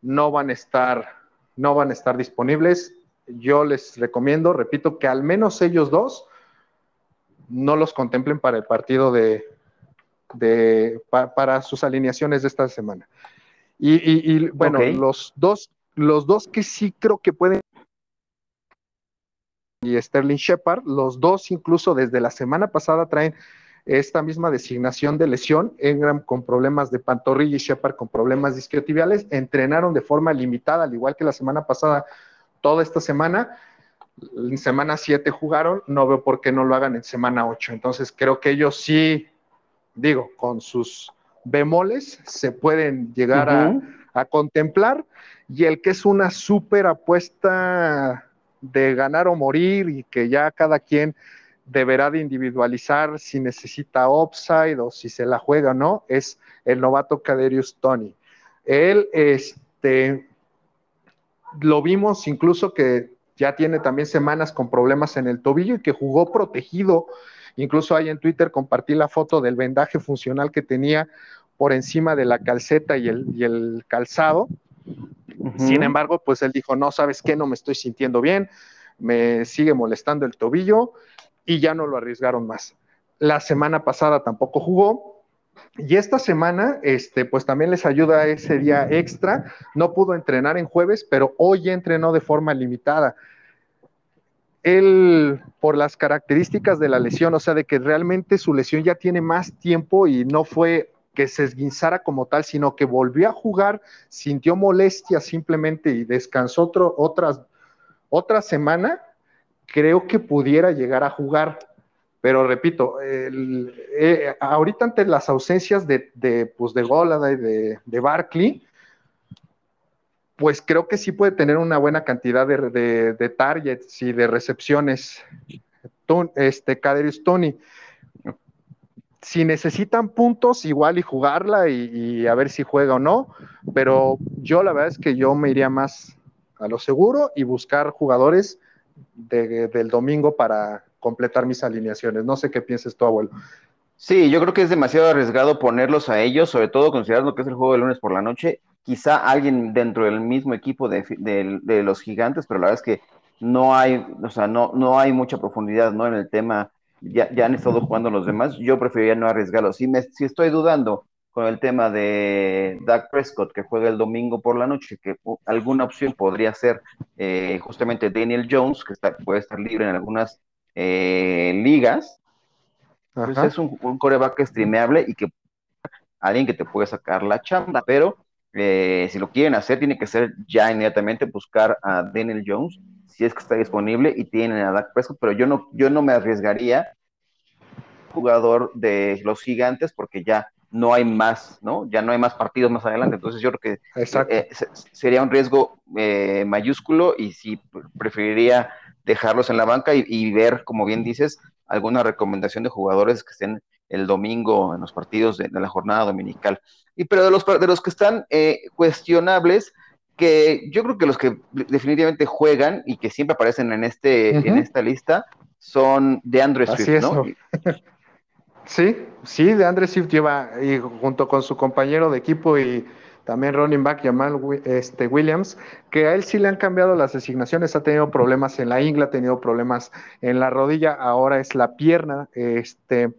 no van a estar, no van a estar disponibles. Yo les recomiendo, repito, que al menos ellos dos no los contemplen para el partido de, de, para sus alineaciones de esta semana. Y, bueno, los, dos, los dos que sí creo que pueden y Sterling Shepard, los dos incluso desde la semana pasada traen esta misma designación de lesión, Engram con problemas de pantorrilla y Shepard con problemas discretibiales, entrenaron de forma limitada, al igual que la semana pasada, toda esta semana, en semana 7 jugaron, no veo por qué no lo hagan en semana 8, entonces creo que ellos sí, digo, con sus bemoles se pueden llegar a, a contemplar, y el que es una súper apuesta de ganar o morir y que ya cada quien deberá de individualizar si necesita upside o si se la juega o no, es el novato Caderius Tony. Él, este, lo vimos incluso que ya tiene también semanas con problemas en el tobillo y que jugó protegido. Incluso ahí en Twitter compartí la foto del vendaje funcional que tenía por encima de la calceta y el, y el calzado. Sin embargo, pues él dijo, no, ¿sabes qué? No me estoy sintiendo bien, me sigue molestando el tobillo y ya no lo arriesgaron más. La semana pasada tampoco jugó y esta semana, este, pues también les ayuda ese día extra. No pudo entrenar en jueves, pero hoy entrenó de forma limitada. Él, por las características de la lesión, o sea, de que realmente su lesión ya tiene más tiempo y no fue que se esguinzara como tal, sino que volvió a jugar, sintió molestia simplemente y descansó otro, otras, otra semana, creo que pudiera llegar a jugar. Pero repito, eh, ahorita ante las ausencias de, de, pues de Golada y de, de, Barkley, pues creo que sí puede tener una buena cantidad de, de targets y de recepciones. Este, Kaderius Tony si necesitan puntos, igual y jugarla y, a ver si juega o no, pero yo la verdad es que yo me iría más a lo seguro y buscar jugadores del domingo para completar mis alineaciones. No sé qué pienses tú, abuelo. Sí, yo creo que es demasiado arriesgado ponerlos a ellos, sobre todo considerando que es el juego de lunes por la noche. Quizá alguien dentro del mismo equipo de, de los gigantes, pero la verdad es que no hay, o sea, no, no hay mucha profundidad ¿no? en el tema ya, ya, han estado jugando los demás, yo preferiría no arriesgarlo. Si, me, si estoy dudando con el tema de Doug Prescott, que juega el domingo por la noche, que alguna opción podría ser eh, justamente Daniel Jones, que está, puede estar libre en algunas eh, ligas, pues es un, coreback streameable y que alguien que te puede sacar la chamba, pero eh, si lo quieren hacer, tiene que ser ya inmediatamente buscar a Daniel Jones si es que está disponible y tienen a Dak Prescott, pero yo no, yo no me arriesgaría jugador de los gigantes porque ya no hay más, ¿no? Ya no hay más partidos más adelante, entonces yo creo que eh, sería un riesgo eh, mayúsculo y sí preferiría dejarlos en la banca y, ver, como bien dices, alguna recomendación de jugadores que estén el domingo en los partidos de, la jornada dominical. Y pero de los, de los que están eh, cuestionables, que yo creo que los que definitivamente juegan y que siempre aparecen en, este, en esta lista son de Andrew Swift, ¿no? sí, sí, de Andrew Swift lleva, y junto con su compañero de equipo y también running back Jamal este, Williams, que a él sí le han cambiado las designaciones, ha tenido problemas en la ingla, ha tenido problemas en la rodilla, ahora es la pierna, este,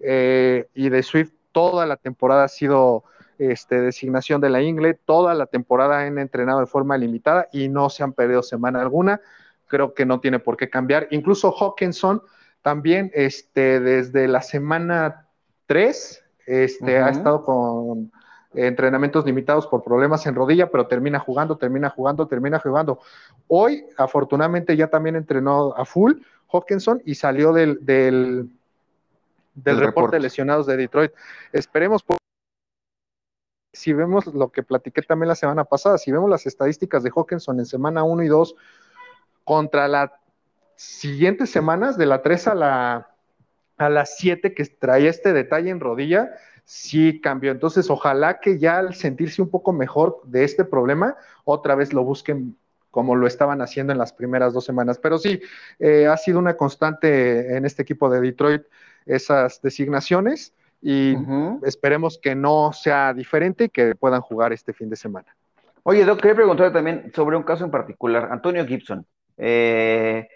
eh, y de Swift toda la temporada ha sido este, designación de la Ingle. Toda la temporada han entrenado de forma limitada y no se han perdido semana alguna. Creo que no tiene por qué cambiar. Incluso Hawkinson también este, desde la semana 3 este, ha estado con entrenamientos limitados por problemas en rodilla, pero termina jugando, termina jugando, termina jugando. Hoy, afortunadamente, ya también entrenó a full Hawkinson y salió del, del, reporte de lesionados de Detroit. Esperemos por si vemos lo que platiqué también la semana pasada, si vemos las estadísticas de Hawkinson en semana 1 y 2 contra las siguientes semanas, de la 3 a la, a las 7 que traía este detalle en rodilla, sí cambió. Entonces, ojalá que ya al sentirse un poco mejor de este problema, otra vez lo busquen como lo estaban haciendo en las primeras dos semanas. Pero sí, eh, ha sido una constante en este equipo de Detroit esas designaciones y esperemos que no sea diferente y que puedan jugar este fin de semana. Oye, Doc, quería preguntarle también sobre un caso en particular, Antonio Gibson. Eh,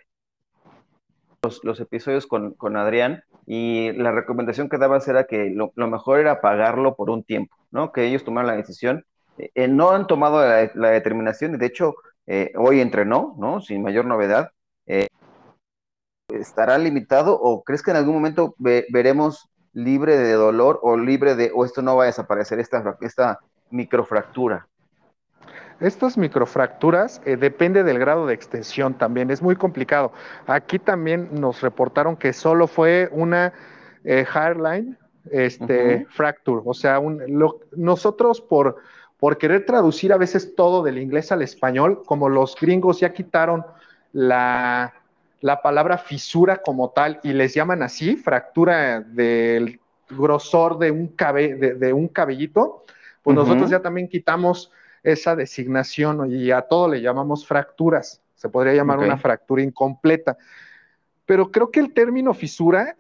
los, episodios con, Adrián y la recomendación que dabas era que lo, mejor era pagarlo por un tiempo, ¿no? Que ellos tomaran la decisión. Eh, no han tomado la, determinación y de hecho eh, hoy entrenó, ¿no? Sin mayor novedad. ¿Estará limitado o crees que en algún momento veremos libre de dolor o libre de, o esto no va a desaparecer, esta, esta microfractura? Estas microfracturas eh, depende del grado de extensión también, es muy complicado. Aquí también nos reportaron que solo fue una eh, hairline este, fracture, o sea, nosotros por, por querer traducir a veces todo del inglés al español, como los gringos ya quitaron la, la palabra fisura como tal y les llaman así, fractura del grosor de un, de, un cabellito, pues nosotros ya también quitamos esa designación y a todo le llamamos fracturas. Se podría llamar una fractura incompleta. Pero creo que el término fisura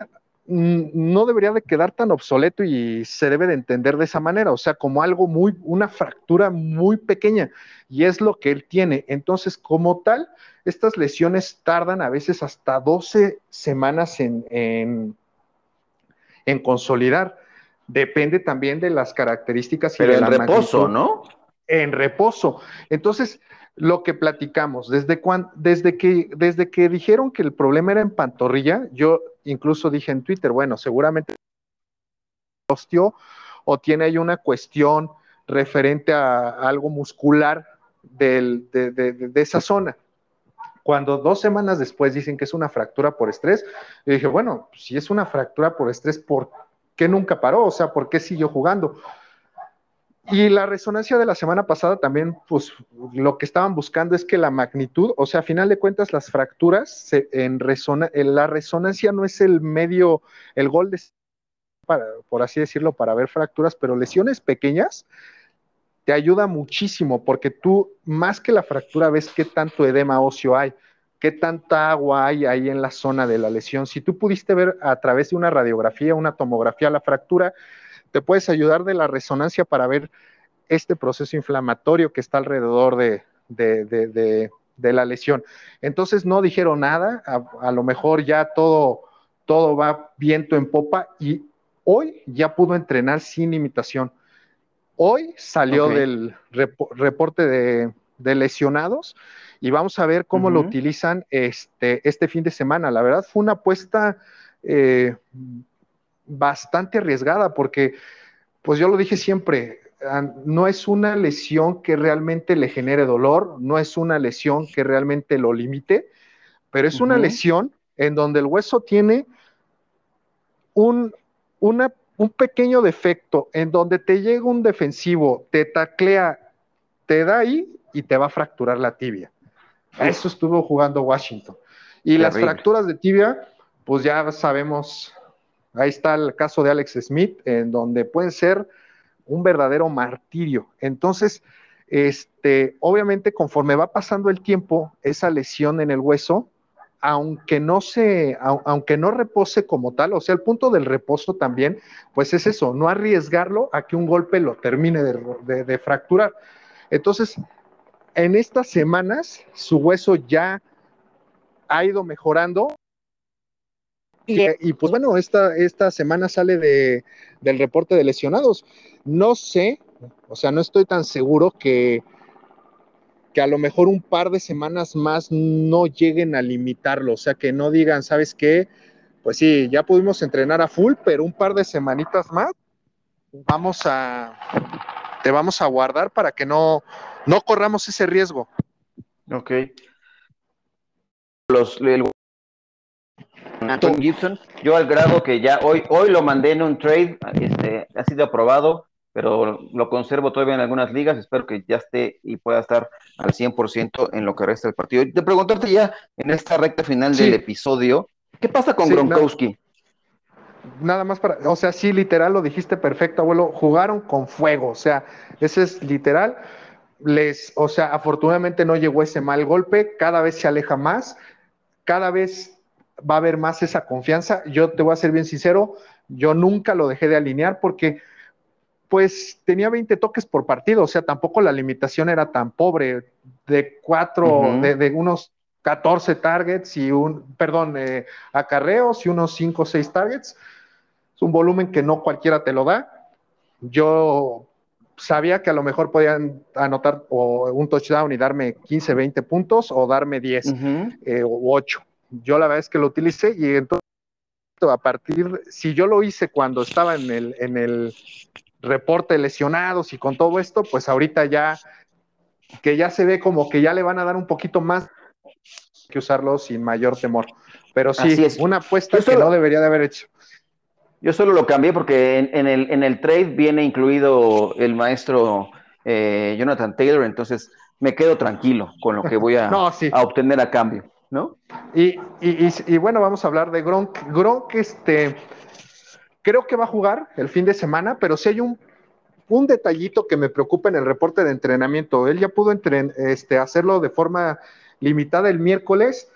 no debería de quedar tan obsoleto y se debe de entender de esa manera, o sea, como algo muy, una fractura muy pequeña, y es lo que él tiene. Entonces, como tal, estas lesiones tardan a veces hasta 12 semanas en, en, en consolidar. Depende también de las características y de la reposo, ¿no? en reposo. Entonces, lo que platicamos, desde, desde, que, desde que dijeron que el problema era en pantorrilla, yo incluso dije en Twitter, bueno, seguramente osteó o tiene ahí una cuestión referente a, algo muscular de, esa zona. Cuando dos semanas después dicen que es una fractura por estrés, yo dije, bueno, si es una fractura por estrés, ¿por qué nunca paró? O sea, ¿por qué siguió jugando? Y la resonancia de la semana pasada también, pues lo que estaban buscando es que la magnitud, o sea, a final de cuentas las fracturas en, la resonancia no es el medio, el gol de, por así decirlo, para ver fracturas, pero lesiones pequeñas te ayuda muchísimo porque tú más que la fractura ves qué tanto edema óseo hay, qué tanta agua hay ahí en la zona de la lesión. Si tú pudiste ver a través de una radiografía, una tomografía la fractura, te puedes ayudar de la resonancia para ver este proceso inflamatorio que está alrededor de, la lesión. Entonces no dijeron nada, a, lo mejor ya todo, todo va viento en popa y hoy ya pudo entrenar sin limitación. Hoy salió del reporte de, lesionados y vamos a ver cómo lo utilizan este, este fin de semana. La verdad fue una apuesta eh, bastante arriesgada porque, pues yo lo dije siempre, ah, no es una lesión que realmente le genere dolor, no es una lesión que realmente lo limite, pero es una lesión en donde el hueso tiene un, un pequeño defecto, en donde te llega un defensivo, te taclea, te da ahí y te va a fracturar la tibia. Eso estuvo jugando Washington. Y las fracturas de tibia, pues ya sabemos Ahí está el caso de Alex Smith, en donde puede ser un verdadero martirio. Entonces, este, obviamente, conforme va pasando el tiempo, esa lesión en el hueso, aunque no se, aunque no repose como tal, o sea, el punto del reposo también, pues es eso, no arriesgarlo a que un golpe lo termine de fracturar. Entonces, en estas semanas, su hueso ya ha ido mejorando, y, pues bueno, esta, esta semana sale de, del reporte de lesionados. No sé, o sea, no estoy tan seguro que, que a lo mejor un par de semanas más no lleguen a limitarlo, o sea, que no digan, ¿sabes qué? Pues sí, ya pudimos entrenar a full, pero un par de semanitas más vamos a, te vamos a guardar para que no, no corramos ese riesgo. Ok. Los, Antonio Gibson. Yo al grado que ya hoy, hoy lo mandé en un trade, este, ha sido aprobado, pero lo conservo todavía en algunas ligas. Espero que ya esté y pueda estar al 100% en lo que resta del partido. Y te preguntarte ya en esta recta final del episodio, ¿qué pasa con Gronkowski? Nada, más para, o sea, sí, literal, lo dijiste perfecto, abuelo, jugaron con fuego, o sea, ese es literal. Les, o sea, afortunadamente no llegó ese mal golpe, cada vez se aleja más, cada vez va a haber más esa confianza. Yo te voy a ser bien sincero, yo nunca lo dejé de alinear porque pues tenía 20 toques por partido, o sea, tampoco la limitación era tan pobre, de cuatro, de, unos 14 targets y un, perdón, eh, acarreos y unos 5 o 6 targets. Es un volumen que no cualquiera te lo da. Yo sabía que a lo mejor podían anotar un touchdown y darme 15, 20 puntos o darme 10 eh, o 8. Yo la verdad es que lo utilicé y entonces a partir, si yo lo hice cuando estaba en el, en el reporte de lesionados y con todo esto, pues ahorita ya, que ya se ve como que ya le van a dar un poquito más que usarlo sin mayor temor. Pero sí, es. una apuesta que no debería de haber hecho. Yo solo lo cambié porque en, el, en el trade viene incluido el maestro eh, Jonathan Taylor, entonces me quedo tranquilo con lo que voy a, a obtener a cambio, ¿no? Y, bueno, vamos a hablar de Gronk. Gronk, este, creo que va a jugar el fin de semana, pero si hay un, un detallito que me preocupa en el reporte de entrenamiento. Él ya pudo este, hacerlo de forma limitada el miércoles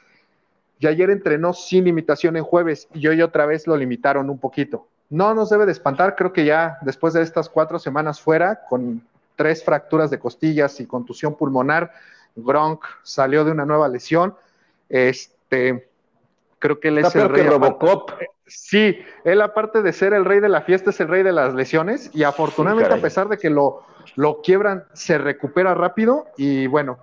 y ayer entrenó sin limitación en jueves y hoy otra vez lo limitaron un poquito. No nos debe de espantar, creo que ya después de estas cuatro semanas fuera, con tres fracturas de costillas y contusión pulmonar, Gronk salió de una nueva lesión. Este, creo que él es el rey. Robocop. Sí, él aparte de ser el rey de la fiesta es el rey de las lesiones y afortunadamente a pesar de que lo, lo quiebran, se recupera rápido y bueno,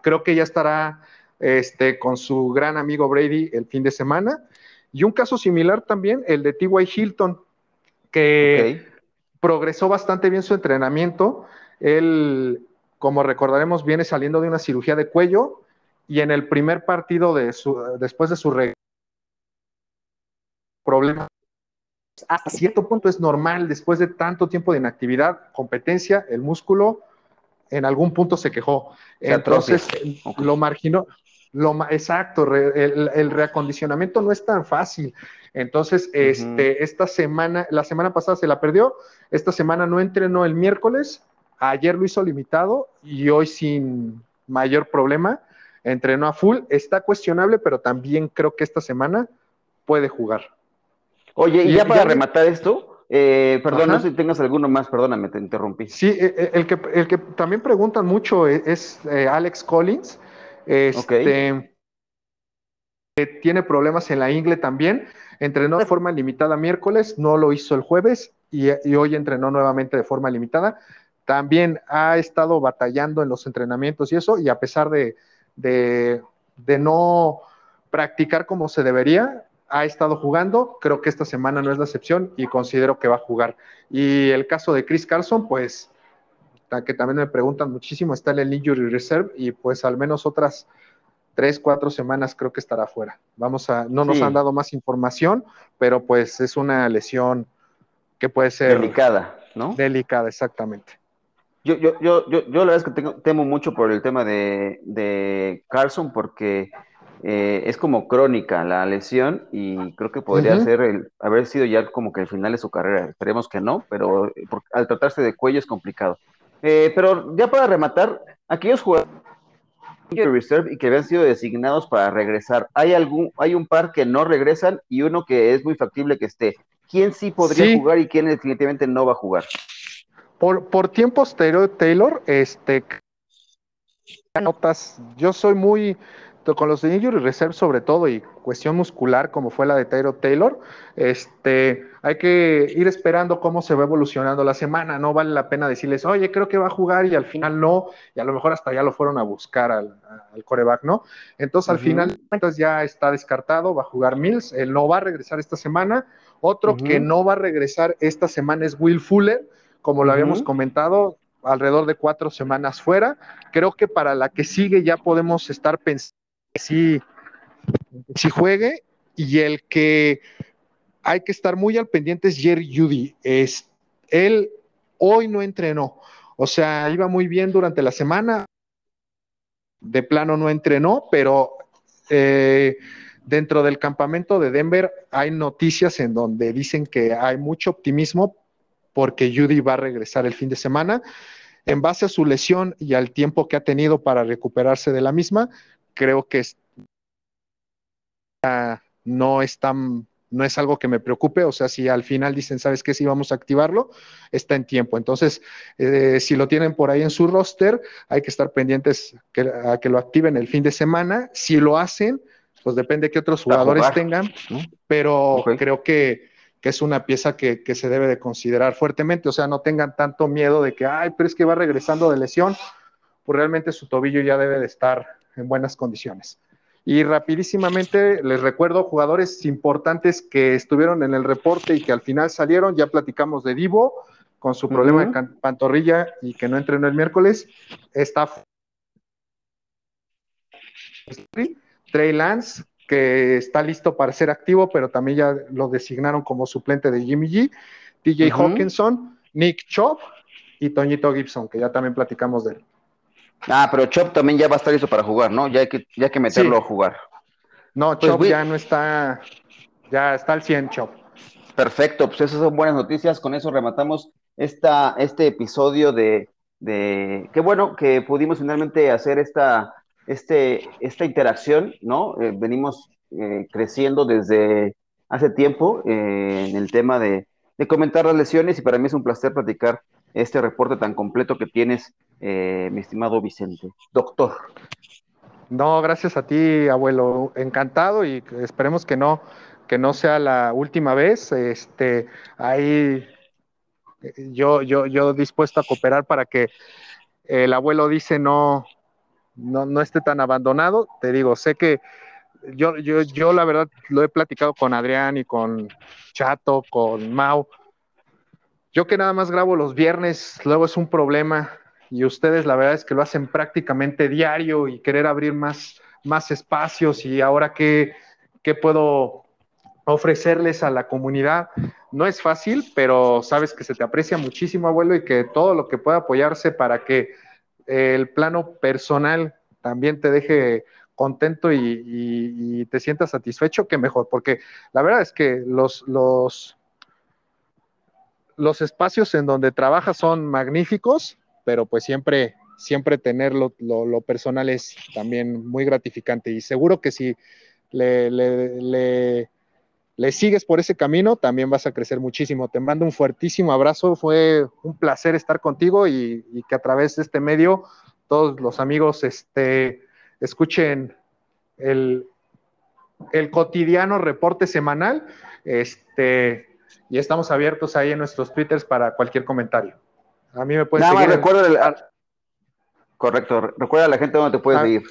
creo que ya estará este, con su gran amigo Brady el fin de semana. Y un caso similar también, el de T.Y. Hilton, que progresó bastante bien su entrenamiento. Él, como recordaremos, viene saliendo de una cirugía de cuello y en el primer partido de su, después de su problema hasta cierto punto es normal después de tanto tiempo de inactividad, competencia, el músculo en algún punto se quejó. Entonces lo marginó, lo, exacto, el, reacondicionamiento no es tan fácil. Entonces, este, esta semana, la semana pasada se la perdió, esta semana no entrenó el miércoles, ayer lo hizo limitado y hoy sin mayor problema entrenó a full. Está cuestionable, pero también creo que esta semana puede jugar. Oye, y, ya para rematar esto, eh, perdón, no sé si tengas alguno más, perdóname, te interrumpí. Sí, eh, eh, el que, el que también preguntan mucho es, Alex Collins. Este, Tiene problemas en la ingle también. Entrenó de forma limitada miércoles, no lo hizo el jueves y, hoy entrenó nuevamente de forma limitada. También ha estado batallando en los entrenamientos y eso, y a pesar de, de, de no practicar como se debería, ha estado jugando, creo que esta semana no es la excepción y considero que va a jugar. Y el caso de Chris Carlson, pues que también me preguntan muchísimo, está en el Injury Reserve y pues al menos otras tres, cuatro semanas creo que estará fuera. Vamos a, no nos han dado más información, pero pues es una lesión que puede ser delicada, ¿no? Delicada, exactamente. Yo, yo, yo, yo, yo la verdad es que tengo, temo mucho por el tema de, de Carlson porque eh, es como crónica la lesión y creo que podría ser el, haber sido ya como que el final de su carrera. Esperemos que no, pero al tratarse de cuello es complicado. Eh, pero ya para rematar, aquellos jugadores reserve y que habían sido designados para regresar, hay algún, hay un par que no regresan y uno que es muy factible que esté. ¿Quién sí podría jugar y quién definitivamente no va a jugar? Por, por tiempos Taylor, este notas, yo soy muy con los de injury reserve sobre todo y cuestión muscular como fue la de Tyro Taylor, este, hay que ir esperando cómo se va evolucionando la semana, no vale la pena decirles, oye, creo que va a jugar y al final no, y a lo mejor hasta ya lo fueron a buscar al, coreback, ¿no? Entonces al final ya está descartado, va a jugar Mills, él no va a regresar esta semana, otro que no va a regresar esta semana es Will Fuller, como lo habíamos comentado, alrededor de cuatro semanas fuera. Creo que para la que sigue ya podemos estar pensando si si juegue y el que hay que estar muy al pendiente es Jerry Judy. Es, él hoy no entrenó, o sea, iba muy bien durante la semana, de plano no entrenó, pero eh, dentro del campamento de Denver hay noticias en donde dicen que hay mucho optimismo porque Judy va a regresar el fin de semana. En base a su lesión y al tiempo que ha tenido para recuperarse de la misma, creo que no es tan no es algo que me preocupe, o sea, si al final dicen, ¿sabes qué? Si vamos a activarlo, está en tiempo. Entonces, eh, si lo tienen por ahí en su roster, hay que estar pendientes a que lo activen el fin de semana. Si lo hacen, pues depende de qué otros jugadores tengan, pero creo que, es una pieza que, que, se debe de considerar fuertemente, o sea, no tengan tanto miedo de que, ay, pero es que va regresando de lesión, pues realmente su tobillo ya debe de estar en buenas condiciones. Y rapidísimamente les recuerdo jugadores importantes que estuvieron en el reporte y que al final salieron. Ya platicamos de Divo con su problema de pantorrilla y que no entrenó el miércoles. Está Trey Lance, que está listo para ser activo, pero también ya lo designaron como suplente de Jimmy G. TJ Hawkinson, Nick Chop y Toñito Gibson, que ya también platicamos de él. Ah, pero Chop también ya va a estar listo para jugar, ¿no? Ya hay que, ya que meterlo a jugar. No, pues Chop ya no está, ya está al 100 Chop. Perfecto, pues esas son buenas noticias. Con eso rematamos esta, este episodio de, de qué bueno que pudimos finalmente hacer esta, este, esta interacción, ¿no? Eh, venimos eh, creciendo desde hace tiempo eh, en el tema de, de comentar las lesiones y para mí es un placer platicar este reporte tan completo que tienes, mi estimado Vicente. Doctor. No, gracias a ti, abuelo. Encantado y esperemos que no, que no sea la última vez. Este, ahí yo, yo, yo dispuesto a cooperar para que el abuelo dice no, no, no esté tan abandonado. Te digo, sé que yo, yo, yo la verdad lo he platicado con Adrián y con Chato, con Mau, yo que nada más grabo los viernes, luego es un problema y ustedes la verdad es que lo hacen prácticamente diario y querer abrir más, más espacios y ahora qué, qué puedo ofrecerles a la comunidad. No es fácil, pero sabes que se te aprecia muchísimo, abuelo, y que todo lo que pueda apoyarse para que el plano personal también te deje contento y, te sientas satisfecho, que mejor, porque la verdad es que los, los, los espacios en donde trabaja son magníficos, pero pues siempre, siempre tenerlo lo, personal es también muy gratificante y seguro que si le, sigues por ese camino, también vas a crecer muchísimo. Te mando un fuertísimo abrazo, fue un placer estar contigo y, que a través de este medio todos los amigos este, escuchen el, el cotidiano reporte semanal. Este, y estamos abiertos ahí en nuestros twitters para cualquier comentario. A mí me puedes seguir. Recuerda Correcto, recuerda a la gente dónde te puedes ah, seguir.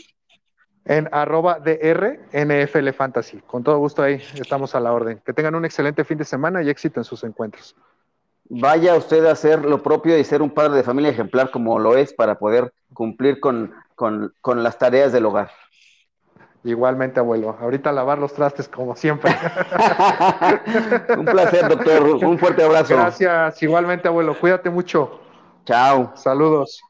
En arroba DR NFL Fantasy. Con todo gusto ahí estamos a la orden. Que tengan un excelente fin de semana y éxito en sus encuentros. Vaya usted a hacer lo propio y ser un padre de familia ejemplar como lo es para poder cumplir con, con las tareas del hogar. Igualmente, abuelo. Ahorita lavar los trastes como siempre. Un placer, doctor. Un fuerte abrazo. Gracias. Igualmente, abuelo. Cuídate mucho. Chao. Saludos.